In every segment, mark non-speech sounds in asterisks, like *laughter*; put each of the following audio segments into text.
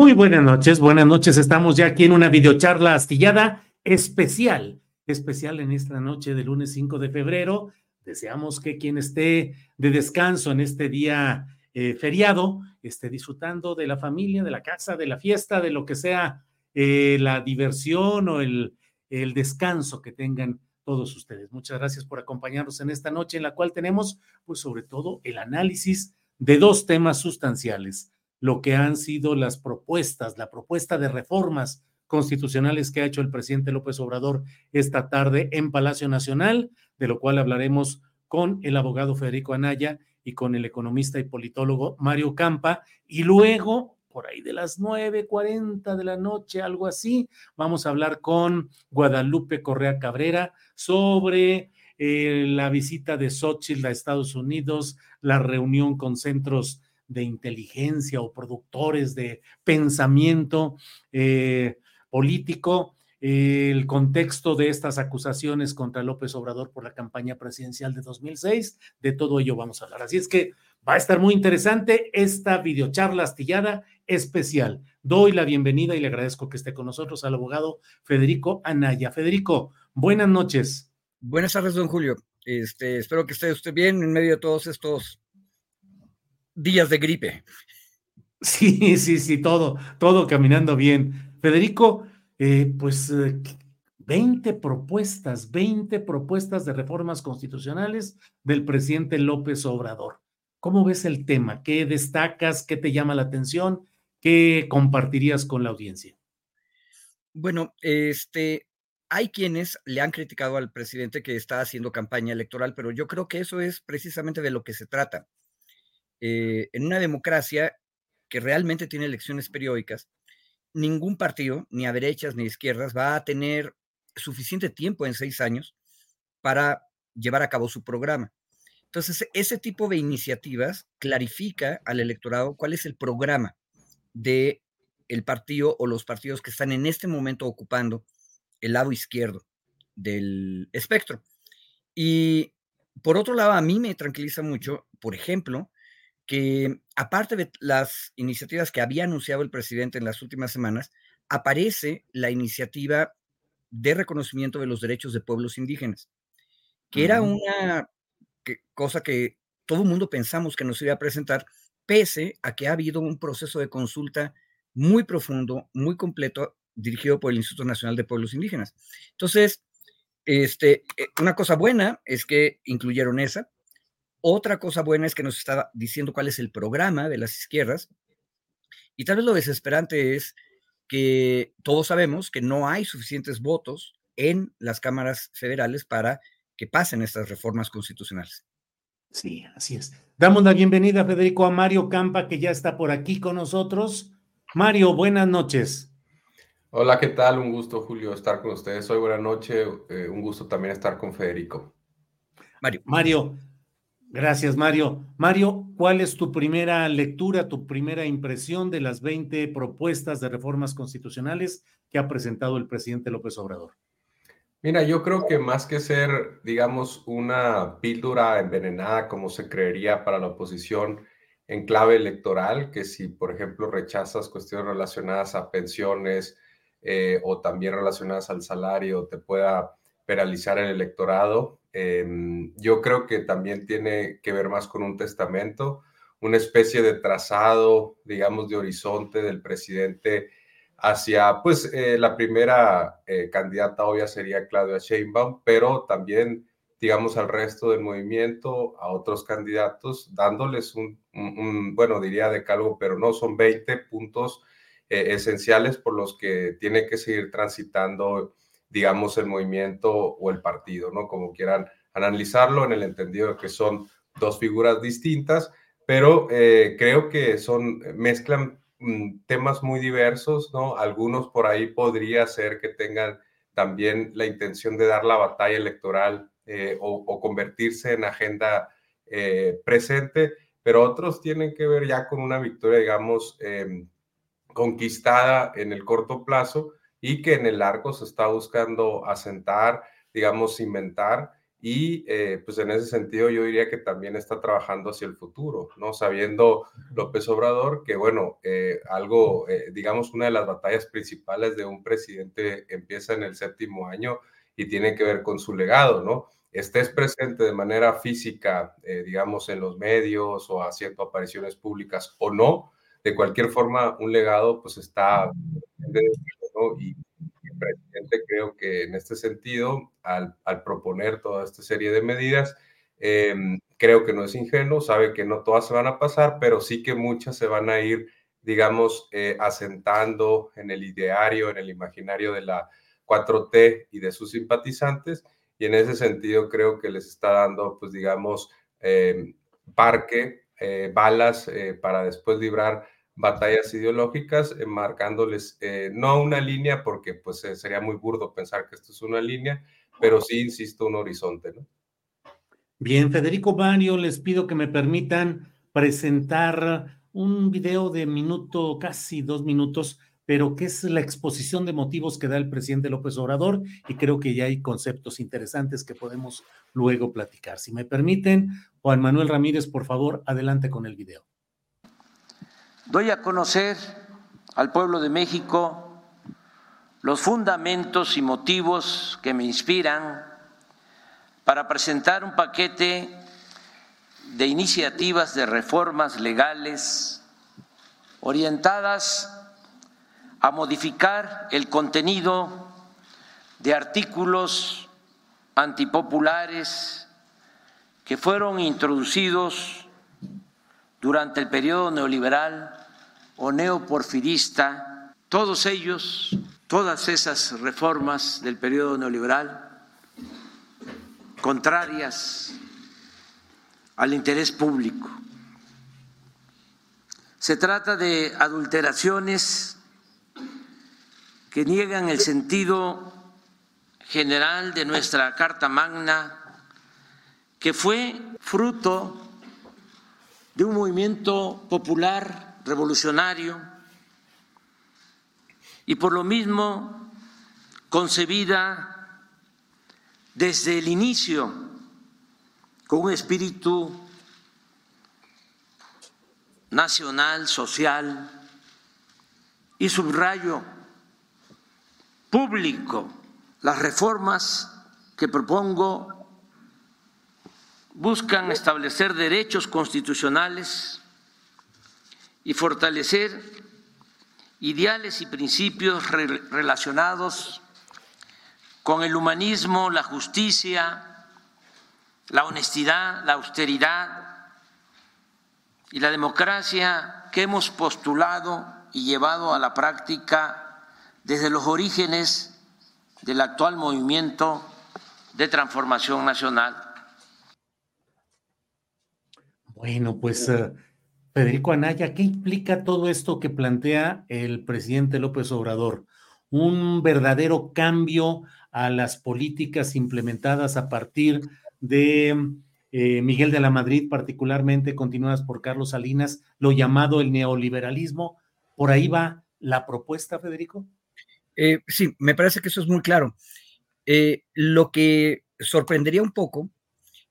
Muy buenas noches, buenas noches. Estamos ya aquí en una videocharla astillada especial, especial en esta noche del lunes 5 de febrero. Deseamos que quien esté de descanso en este día eh, feriado esté disfrutando de la familia, de la casa, de la fiesta, de lo que sea eh, la diversión o el, el descanso que tengan todos ustedes. Muchas gracias por acompañarnos en esta noche en la cual tenemos, pues sobre todo, el análisis de dos temas sustanciales lo que han sido las propuestas, la propuesta de reformas constitucionales que ha hecho el presidente López Obrador esta tarde en Palacio Nacional, de lo cual hablaremos con el abogado Federico Anaya y con el economista y politólogo Mario Campa. Y luego, por ahí de las 9.40 de la noche, algo así, vamos a hablar con Guadalupe Correa Cabrera sobre eh, la visita de Xochitl a Estados Unidos, la reunión con centros de inteligencia o productores de pensamiento eh, político, el contexto de estas acusaciones contra López Obrador por la campaña presidencial de 2006, de todo ello vamos a hablar. Así es que va a estar muy interesante esta videocharla astillada especial. Doy la bienvenida y le agradezco que esté con nosotros al abogado Federico Anaya. Federico, buenas noches. Buenas tardes, don Julio. Este, espero que esté usted bien en medio de todos estos días de gripe. Sí, sí, sí, todo, todo caminando bien. Federico, eh, pues 20 eh, propuestas, 20 propuestas de reformas constitucionales del presidente López Obrador. ¿Cómo ves el tema? ¿Qué destacas? ¿Qué te llama la atención? ¿Qué compartirías con la audiencia? Bueno, este, hay quienes le han criticado al presidente que está haciendo campaña electoral, pero yo creo que eso es precisamente de lo que se trata. Eh, en una democracia que realmente tiene elecciones periódicas, ningún partido, ni a derechas ni a izquierdas, va a tener suficiente tiempo en seis años para llevar a cabo su programa. Entonces, ese tipo de iniciativas clarifica al electorado cuál es el programa de el partido o los partidos que están en este momento ocupando el lado izquierdo del espectro. Y por otro lado, a mí me tranquiliza mucho, por ejemplo, que aparte de las iniciativas que había anunciado el presidente en las últimas semanas, aparece la iniciativa de reconocimiento de los derechos de pueblos indígenas, que era una cosa que todo el mundo pensamos que nos iba a presentar, pese a que ha habido un proceso de consulta muy profundo, muy completo, dirigido por el Instituto Nacional de Pueblos Indígenas. Entonces, este, eh, una cosa buena es que incluyeron esa, otra cosa buena es que nos está diciendo cuál es el programa de las izquierdas. Y tal vez lo desesperante es que todos sabemos que no hay suficientes votos en las cámaras federales para que pasen estas reformas constitucionales. Sí, así es. Damos la bienvenida, Federico, a Mario Campa, que ya está por aquí con nosotros. Mario, buenas noches. Hola, ¿qué tal? Un gusto, Julio, estar con ustedes hoy. Buenas noches. Eh, un gusto también estar con Federico. Mario. Mario, Gracias, Mario. Mario, ¿cuál es tu primera lectura, tu primera impresión de las 20 propuestas de reformas constitucionales que ha presentado el presidente López Obrador? Mira, yo creo que más que ser, digamos, una píldora envenenada como se creería para la oposición en clave electoral, que si, por ejemplo, rechazas cuestiones relacionadas a pensiones eh, o también relacionadas al salario, te pueda penalizar el electorado, em, yo creo que también tiene que ver más con un testamento, una especie de trazado, digamos, de horizonte del presidente hacia, pues, eh, la primera eh, candidata obvia sería Claudia Sheinbaum, pero también, digamos, al resto del movimiento, a otros candidatos, dándoles un, bueno, diría decálogo, pero no, son 20 puntos eh, esenciales por los que tiene que seguir transitando, digamos, el movimiento o el partido, ¿no? Como quieran analizarlo, en el entendido de que son dos figuras distintas, pero creo que son, mezclan Mm, temas muy diversos, ¿no? Algunos por ahí podría ser que tengan también la intención de dar la batalla electoral eh, o, convertirse en agenda eh, presente, pero otros tienen que ver ya con una victoria, digamos, em, conquistada en el corto plazo y que en el largo se está buscando asentar, digamos, inventar y eh, pues en ese sentido yo diría que también está trabajando hacia el futuro, ¿no? Sabiendo López Obrador que, bueno, eh, algo, eh, digamos, una de las batallas principales de un presidente empieza en el séptimo año y tiene que ver con su legado, ¿no? Estés presente de manera física, digamos, en los medios o haciendo apariciones públicas o no, de cualquier forma, un legado pues está, ¿no? Y presidente creo que en este sentido, al, proponer toda esta serie de medidas, em, creo que no es ingenuo, sabe que no todas se van a pasar, pero sí que muchas se van a ir, digamos, eh, asentando en el ideario, en el imaginario de la 4T y de sus simpatizantes. Y en ese sentido creo que les está dando, pues, digamos, em, parque, eh, balas eh, para después librar batallas ideológicas, marcándoles eh, no una línea, porque pues eh, sería muy burdo pensar que esto es una línea, pero sí, insisto, un horizonte, ¿no? Bien, Federico Mario, les pido que me permitan presentar un video de minuto, casi dos minutos, pero que es la exposición de motivos que da el presidente López Obrador y creo que ya hay conceptos interesantes que podemos luego platicar. Si me permiten, Juan Manuel Ramírez, por favor, adelante con el video. Doy a conocer al pueblo de México los fundamentos y motivos que me inspiran para presentar un paquete de iniciativas de reformas legales orientadas a modificar el contenido de artículos antipopulares que fueron introducidos durante el periodo neoliberal o neoporfirista, todos ellos, todas esas reformas del periodo neoliberal, contrarias al interés público. Se trata de adulteraciones que niegan el sentido general de nuestra Carta Magna, que fue fruto de un movimiento popular revolucionario y por lo mismo concebida desde el inicio con un espíritu nacional, social y subrayo público. Las reformas que propongo buscan establecer derechos constitucionales y fortalecer ideales y principios relacionados con el humanismo, la justicia, la honestidad, la austeridad y la democracia que hemos postulado y llevado a la práctica desde los orígenes del actual movimiento de transformación nacional. Bueno, pues eh, Federico Anaya, ¿qué implica todo esto que plantea el presidente López Obrador? Un verdadero cambio a las políticas implementadas a partir de eh, Miguel de la Madrid, particularmente continuadas por Carlos Salinas, lo llamado el neoliberalismo. ¿Por ahí va la propuesta, Federico? Eh, sí, me parece que eso es muy claro. Eh, lo que sorprendería un poco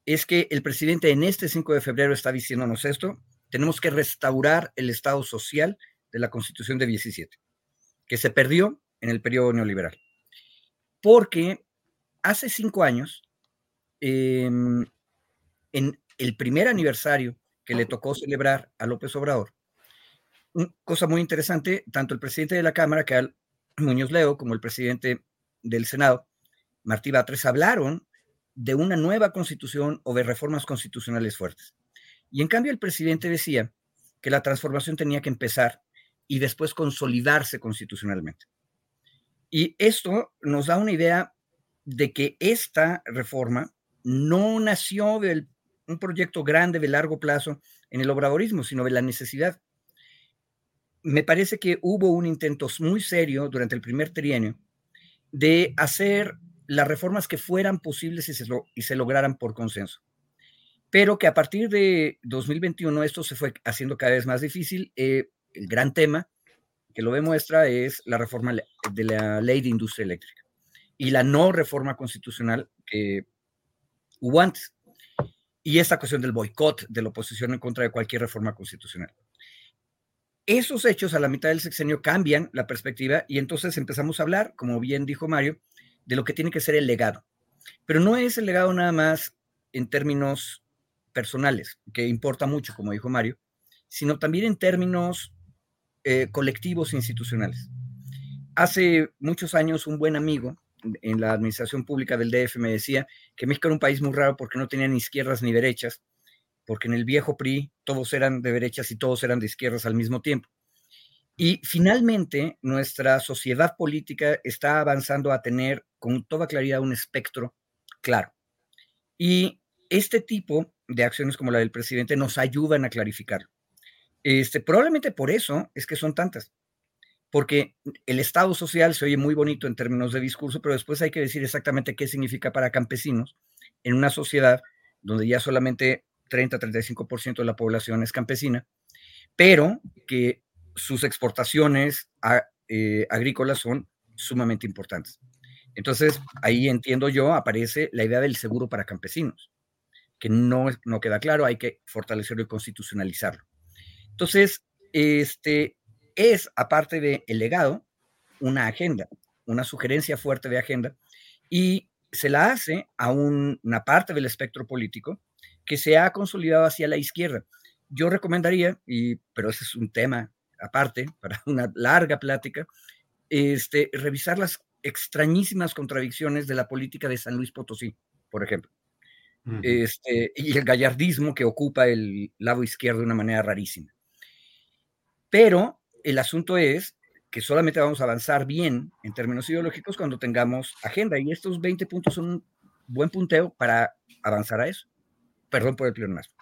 es que el presidente en este 5 de febrero está diciéndonos esto, tenemos que restaurar el Estado social de la Constitución de 17, que se perdió en el periodo neoliberal. Porque hace cinco años, em, en el primer aniversario que le tocó celebrar a López Obrador, cosa muy interesante, tanto el presidente de la Cámara, que al Muñoz Leo, como el presidente del Senado, Martí Batres, hablaron de una nueva constitución o de reformas constitucionales fuertes. Y en cambio el presidente decía que la transformación tenía que empezar y después consolidarse constitucionalmente. Y esto nos da una idea de que esta reforma no nació de un proyecto grande de largo plazo en el obradorismo, sino de la necesidad. Me parece que hubo un intento muy serio durante el primer trienio de hacer las reformas que fueran posibles y se, y se lograran por consenso. Pero que a partir de 2021 esto se fue haciendo cada vez más difícil. Eh, el gran tema que lo demuestra es la reforma de la ley de industria eléctrica y la no reforma constitucional que hubo antes. Y esta cuestión del boicot de la oposición en contra de cualquier reforma constitucional. Esos hechos a la mitad del sexenio cambian la perspectiva y entonces empezamos a hablar, como bien dijo Mario, de lo que tiene que ser el legado. Pero no es el legado nada más en términos personales, que importa mucho, como dijo Mario, sino también en términos eh, colectivos e institucionales. Hace muchos años un buen amigo en la administración pública del DF me decía que México era un país muy raro porque no tenía ni izquierdas ni derechas, porque en el viejo PRI todos eran de derechas y todos eran de izquierdas al mismo tiempo. Y finalmente nuestra sociedad política está avanzando a tener con toda claridad un espectro claro. Y este tipo de acciones como la del presidente nos ayudan a clarificarlo. Este, probablemente por eso es que son tantas, porque el Estado social se oye muy bonito en términos de discurso, pero después hay que decir exactamente qué significa para campesinos en una sociedad donde ya solamente 30-35% de la población es campesina, pero que sus exportaciones eh, agrícolas son sumamente importantes. Entonces, ahí entiendo yo, aparece la idea del seguro para campesinos, que no, no queda claro, hay que fortalecerlo y constitucionalizarlo. Entonces, este, es, aparte del el legado, una agenda, una sugerencia fuerte de agenda, y se la hace a una parte del espectro político que se ha consolidado hacia la izquierda. Yo recomendaría, y, pero ese es un tema aparte, *laughs* para una larga plática, este, revisar las extrañísimas contradicciones de la política de San Luis Potosí, por ejemplo. Este, y el gallardismo que ocupa el lado izquierdo de una manera rarísima. Pero el asunto es que solamente vamos a avanzar bien en términos ideológicos cuando tengamos agenda y estos 20 puntos son un buen punteo para avanzar a eso. Perdón por el pleonasmo.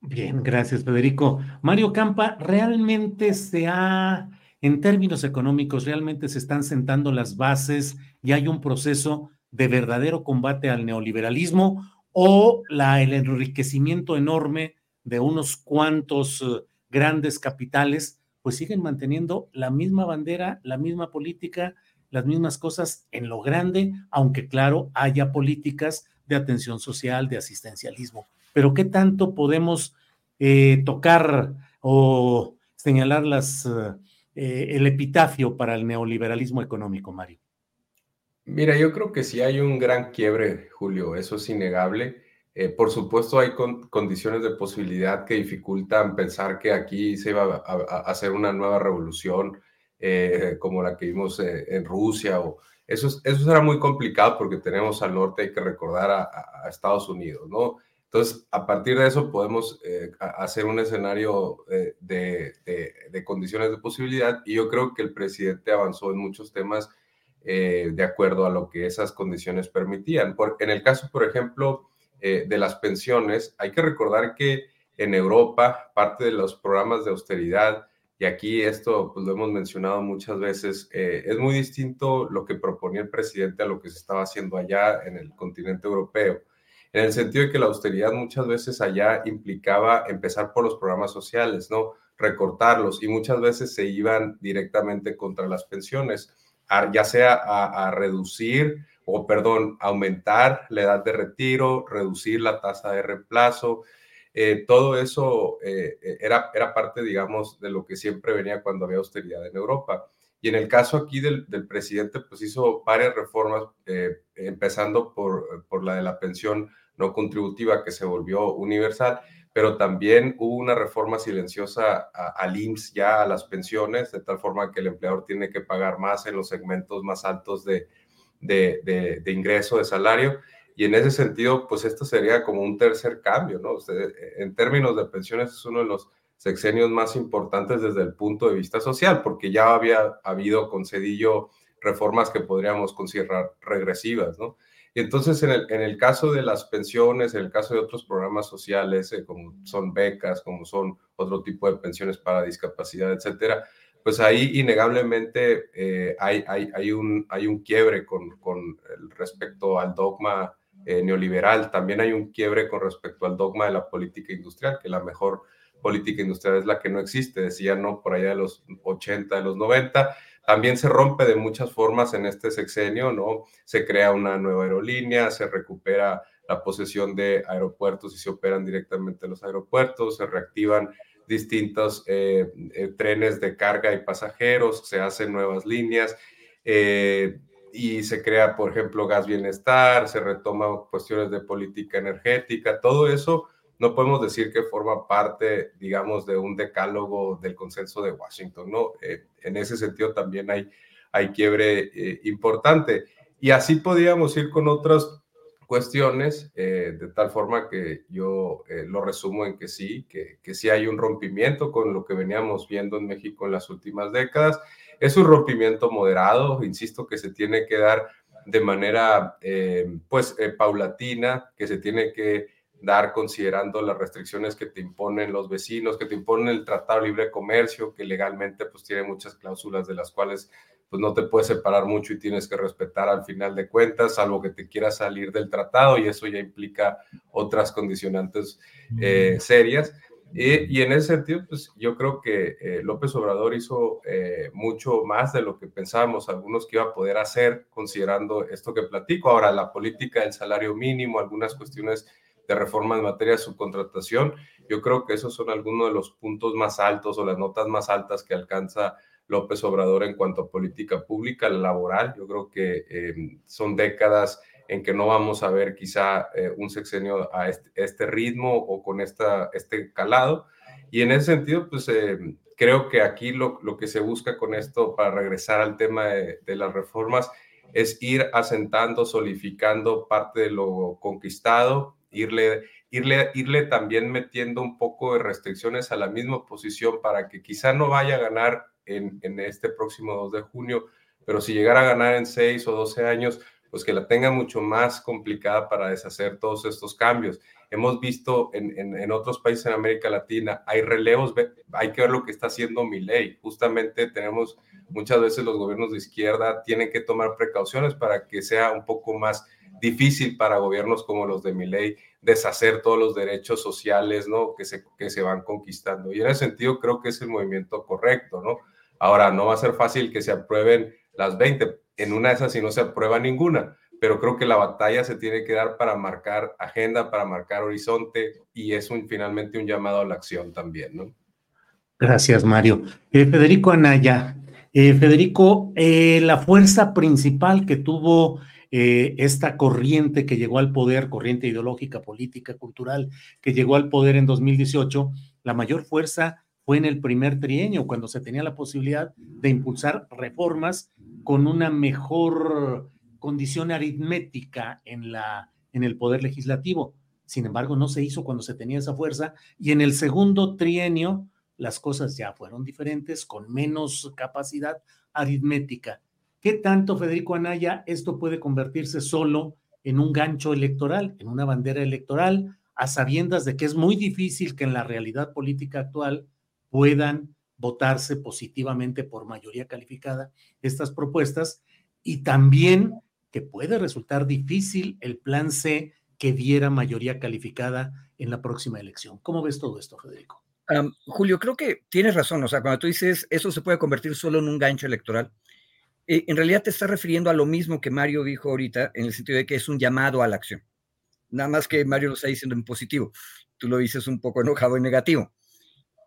Bien, gracias Federico. Mario Campa, ¿realmente se ha, en términos económicos, realmente se están sentando las bases y hay un proceso de verdadero combate al neoliberalismo o la, el enriquecimiento enorme de unos cuantos eh, grandes capitales, pues siguen manteniendo la misma bandera, la misma política, las mismas cosas en lo grande, aunque claro, haya políticas de atención social, de asistencialismo. Pero ¿qué tanto podemos eh, tocar o señalar las, eh, el epitafio para el neoliberalismo económico, Mario? Mira, yo creo que sí hay un gran quiebre, Julio, eso es innegable. Eh, por supuesto, hay condiciones de posibilidad que dificultan pensar que aquí se iba a, hacer una nueva revolución eh, como la que vimos eh, en Rusia. Eso, eso será muy complicado porque tenemos al norte, hay que recordar a, Estados Unidos, ¿no? Entonces, a partir de eso podemos hacer un escenario de, condiciones de posibilidad y yo creo que el presidente avanzó en muchos temas de acuerdo a lo que esas condiciones permitían. Por, en el caso, por ejemplo, eh, de las pensiones, hay que recordar que en Europa, parte de los programas de austeridad, y aquí esto pues, lo hemos mencionado muchas veces, eh, es muy distinto lo que proponía el presidente a lo que se estaba haciendo allá en el continente europeo. en el sentido de que la austeridad muchas veces allá implicaba empezar por los programas sociales, ¿no? Recortarlos y muchas veces se iban directamente contra las pensiones, ya sea a, reducir o, perdón, aumentar la edad de retiro, reducir la tasa de reemplazo. Eh, todo eso eh, era, era parte, digamos, de lo que siempre venía cuando había austeridad en Europa. Y en el caso aquí del, presidente, pues hizo varias reformas, eh, empezando por, por la de la pensión no contributiva que se volvió universal, pero también hubo una reforma silenciosa al IMSS ya a las pensiones, de tal forma que el empleador tiene que pagar más en los segmentos más altos de, de, ingreso, de salario. Y en ese sentido, pues esto sería como un tercer cambio, ¿no? en términos de pensiones es uno de los sexenios más importantes desde el punto de vista social, porque ya había habido con Cedillo reformas que podríamos considerar regresivas, ¿no? Y entonces, en el, en el caso de las pensiones, en el caso de otros programas sociales, eh, como son becas, como son otro tipo de pensiones para discapacidad, etcétera, pues ahí innegablemente eh, hay, hay, hay, un, hay un quiebre con, con respecto al dogma eh, neoliberal. También hay un quiebre con respecto al dogma de la política industrial, que la mejor política industrial es la que no existe, decía no por allá de los 80, de los 90 también se rompe de muchas formas en este sexenio, ¿no? Se crea una nueva aerolínea, se recupera la posesión de aeropuertos y se operan directamente los aeropuertos, se reactivan distintos eh, eh, trenes de carga y pasajeros, se hacen nuevas líneas eh, y se crea, por ejemplo, gas bienestar, se retoma cuestiones de política energética, todo eso no podemos decir que forma parte, digamos, de un decálogo del consenso de Washington, ¿no? Eh, en ese sentido también hay, hay quiebre eh, importante. Y así podríamos ir con otras cuestiones, eh, de tal forma que yo lo resumo en que sí, que, que sí hay un rompimiento con lo que veníamos viendo en México en las últimas décadas. Es un rompimiento moderado, insisto, que se tiene que dar de manera, pues, paulatina, que se tiene que dar considerando las restricciones que te imponen los vecinos, que te imponen el Tratado de Libre Comercio, que legalmente pues tiene muchas cláusulas de las cuales pues no te puedes separar mucho y tienes que respetar al final de cuentas, salvo que te quieras salir del tratado y eso ya implica otras condicionantes eh, serias. Y, en ese sentido, pues yo creo que eh, López Obrador hizo eh, mucho más de lo que pensábamos algunos que iba a poder hacer, considerando esto que platico. Ahora, la política del salario mínimo, algunas cuestiones de reforma en materia de subcontratación. Yo creo que esos son algunos de los puntos más altos o las notas más altas que alcanza López Obrador en cuanto a política pública laboral. Yo creo que em, son décadas en que no vamos a ver quizá eh, un sexenio a este, este, ritmo o con esta, este calado. Y en ese sentido, pues em, creo que aquí lo, lo, que se busca con esto para regresar al tema de, de las reformas es ir asentando, solidificando parte de lo conquistado irle, irle, irle también metiendo un poco de restricciones a la misma oposición para que quizá no vaya a ganar en, en este próximo 2 de junio, pero si llegara a ganar en 6 o 12 años, pues que la tenga mucho más complicada para deshacer todos estos cambios. Hemos visto en, en, en, otros países en América Latina, hay relevos, hay que ver lo que está haciendo mi ley. Justamente tenemos muchas veces los gobiernos de izquierda tienen que tomar precauciones para que sea un poco más difícil para gobiernos como los de ley deshacer todos los derechos sociales, ¿no? Que se, que se van conquistando. Y en ese sentido creo que es el movimiento correcto, ¿no? Ahora, no va a ser fácil que se aprueben las 20, en una de esas si no se aprueba ninguna, pero creo que la batalla se tiene que dar para marcar agenda, para marcar horizonte y es un, finalmente un llamado a la acción también, ¿no? Gracias, Mario. Eh, Federico Anaya, eh, Federico, eh, la fuerza principal que tuvo eh, esta corriente que llegó al poder, corriente ideológica, política, cultural, que llegó al poder en 2018, la mayor fuerza fue en el primer trienio, cuando se tenía la posibilidad de impulsar reformas con una mejor condición aritmética en, la, en el poder legislativo. Sin embargo, no se hizo cuando se tenía esa fuerza y en el segundo trienio las cosas ya fueron diferentes, con menos capacidad aritmética. ¿Qué tanto, Federico Anaya, esto puede convertirse solo en un gancho electoral, en una bandera electoral, a sabiendas de que es muy difícil que en la realidad política actual puedan votarse positivamente por mayoría calificada estas propuestas y también que puede resultar difícil el plan C que diera mayoría calificada en la próxima elección. ¿Cómo ves todo esto, Federico? Julio, creo que tienes razón. O sea, cuando tú dices eso se puede convertir solo en un gancho electoral, eh, en realidad te estás refiriendo a lo mismo que Mario dijo ahorita, en el sentido de que es un llamado a la acción. Nada más que Mario lo está diciendo en positivo. Tú lo dices un poco enojado y negativo.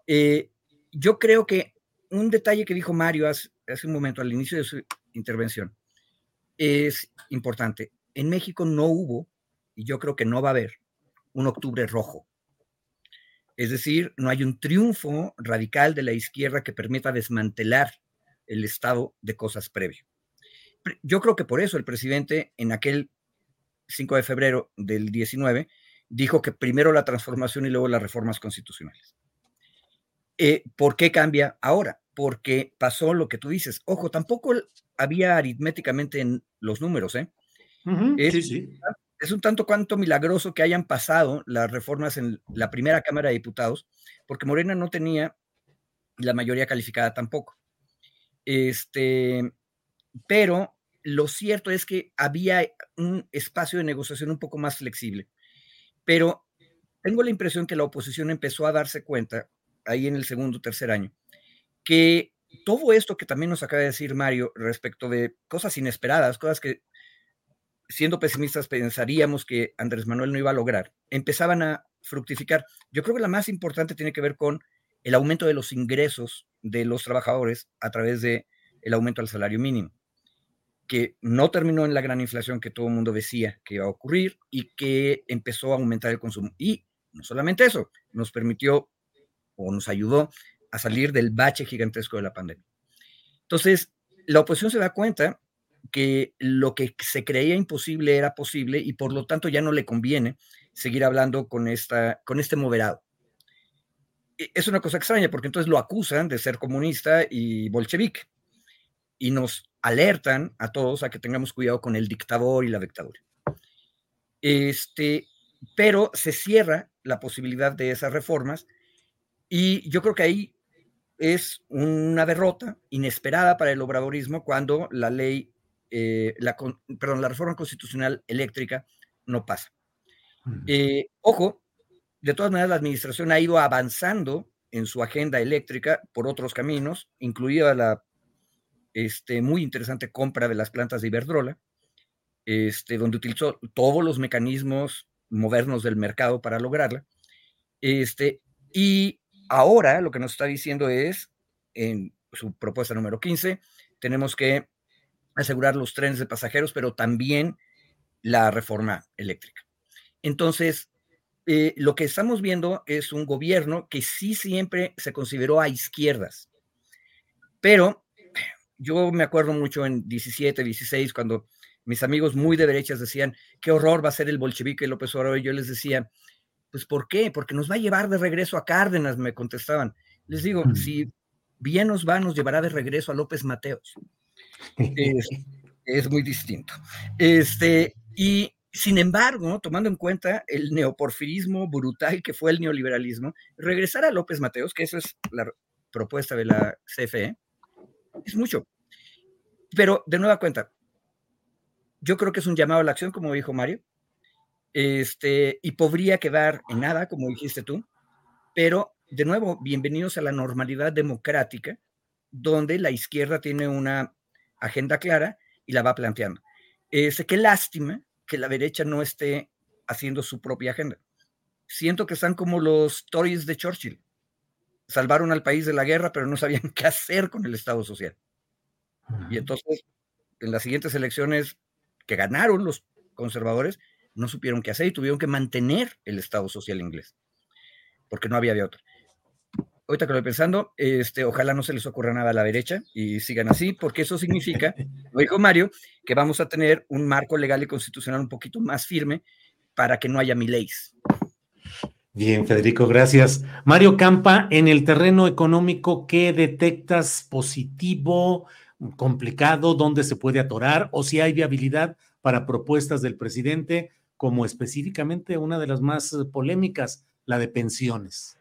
Eh, yo creo que un detalle que dijo Mario hace, un momento, al inicio de su intervención, es importante. En México no hubo, y yo creo que no va a haber, un octubre rojo. Es decir, no hay un triunfo radical de la izquierda que permita desmantelar el estado de cosas previo. Yo creo que por eso el presidente en aquel 5 de febrero del 19 dijo que primero la transformación y luego las reformas constitucionales. Eh, ¿Por qué cambia ahora? Porque pasó lo que tú dices. Ojo, tampoco había aritméticamente en los números, ¿eh? es, sí, sí. Es un tanto cuanto milagroso que hayan pasado las reformas en la primera Cámara de Diputados, porque Morena no tenía la mayoría calificada tampoco. Este, pero lo cierto es que había un espacio de negociación un poco más flexible. Pero tengo la impresión que la oposición empezó a darse cuenta ahí en el segundo, tercer año, que todo esto que también nos acaba de decir Mario respecto de cosas inesperadas, cosas que siendo pesimistas pensaríamos que Andrés Manuel no iba a lograr, empezaban a fructificar. Yo creo que la más importante tiene que ver con el aumento de los ingresos de los trabajadores a través de el aumento al salario mínimo, que no terminó en la gran inflación que todo el mundo decía que iba a ocurrir y que empezó a aumentar el consumo. Y no solamente eso, nos permitió o nos ayudó a salir del bache gigantesco de la pandemia. Entonces, la oposición se da cuenta que lo que se creía imposible era posible y por lo tanto ya no le conviene seguir hablando con, esta, con este moderado. E, es una cosa extraña porque entonces lo acusan de ser comunista y bolchevique y nos alertan a todos a que tengamos cuidado con el dictador y la dictadura. Este, pero se cierra la posibilidad de esas reformas y yo creo que ahí es una derrota inesperada para el obradorismo cuando la ley, eh, la, perdón, la reforma constitucional eléctrica no pasa. Eh, ojo, de todas maneras, la administración ha ido avanzando en su agenda eléctrica por otros caminos, incluida la este, muy interesante compra de las plantas de Iberdrola, este, donde utilizó todos los mecanismos modernos del mercado para lograrla. Este, y ahora lo que nos está diciendo es, en su propuesta número 15, tenemos que asegurar los trenes de pasajeros, pero también la reforma eléctrica. Entonces, eh, lo que estamos viendo es un gobierno que sí siempre se consideró a izquierdas, pero yo me acuerdo mucho en 17, 16, cuando mis amigos muy de derechas decían, qué horror va a ser el bolchevique López Obrador, y yo les decía, pues ¿por qué? Porque nos va a llevar de regreso a Cárdenas, me contestaban. Les digo, si bien nos va, nos llevará de regreso a López Mateos. Es, *laughs* es, muy distinto. Este, y sin embargo, tomando en cuenta el neoporfirismo brutal que fue el neoliberalismo, regresar a López Mateos, que eso es la propuesta de la CFE, es mucho. Pero de nueva cuenta, yo creo que es un llamado a la acción, como dijo Mario, este, y podría quedar en nada, como dijiste tú, pero de nuevo, bienvenidos a la normalidad democrática, donde la izquierda tiene una agenda clara y la va planteando. Este, qué lástima que la derecha no esté haciendo su propia agenda. Siento que están como los Tories de Churchill, salvaron al país de la guerra, pero no sabían *laughs* qué hacer con el Estado social. Y entonces, en las siguientes elecciones que ganaron los conservadores, no supieron qué hacer y tuvieron que mantener el Estado social inglés, porque no había de otra. Ahorita que lo estoy pensando, este, ojalá no se les ocurra nada a la derecha y sigan así, porque eso significa, *laughs* lo dijo Mario, que vamos a tener un marco legal y constitucional un poquito más firme para que no haya leyes. Bien, Federico, gracias. Mario Campa, en el terreno económico, ¿qué detectas positivo, complicado, dónde se puede atorar o si hay viabilidad para propuestas del presidente, como específicamente una de las más polémicas, la de pensiones?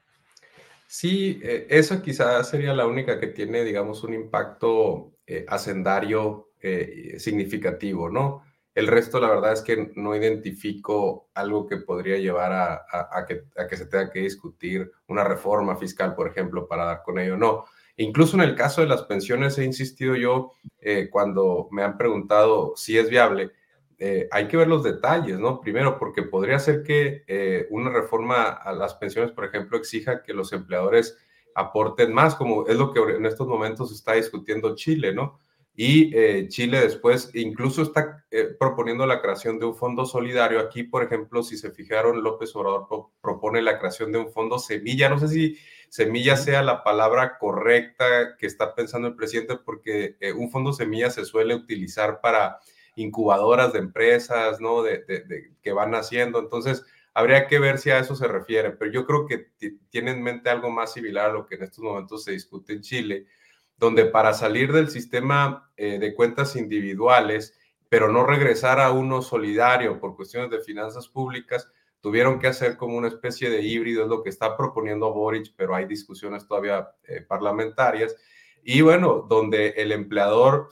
Sí, eh, eso quizás sería la única que tiene, digamos, un impacto eh, hacendario eh, significativo, ¿no? El resto, la verdad es que no identifico algo que podría llevar a, que, a, que, se tenga que discutir una reforma fiscal, por ejemplo, para dar con ello. No. Incluso en el caso de las pensiones he insistido yo eh, cuando me han preguntado si es viable. Eh, hay que ver los detalles, ¿no? Primero, porque podría ser que eh, una reforma a las pensiones, por ejemplo, exija que los empleadores aporten más, como es lo que en estos momentos está discutiendo Chile, ¿no? Y eh, Chile después incluso está proponiendo la creación de un fondo solidario. Aquí, por ejemplo, si se fijaron, López Obrador propone la creación de un fondo semilla. No sé si semilla sea la palabra correcta que está pensando el presidente, porque un fondo semilla se suele utilizar para incubadoras de empresas, ¿no? De, que van haciendo. Entonces, habría que ver si a eso se refiere. Pero yo creo que tiene en mente algo más similar a lo que en estos momentos se discute en Chile donde para salir del sistema eh, de cuentas individuales, pero no regresar a uno solidario por cuestiones de finanzas públicas, tuvieron que hacer como una especie de híbrido, es lo que está proponiendo Boric, pero hay discusiones todavía eh, parlamentarias. Y bueno, donde el empleador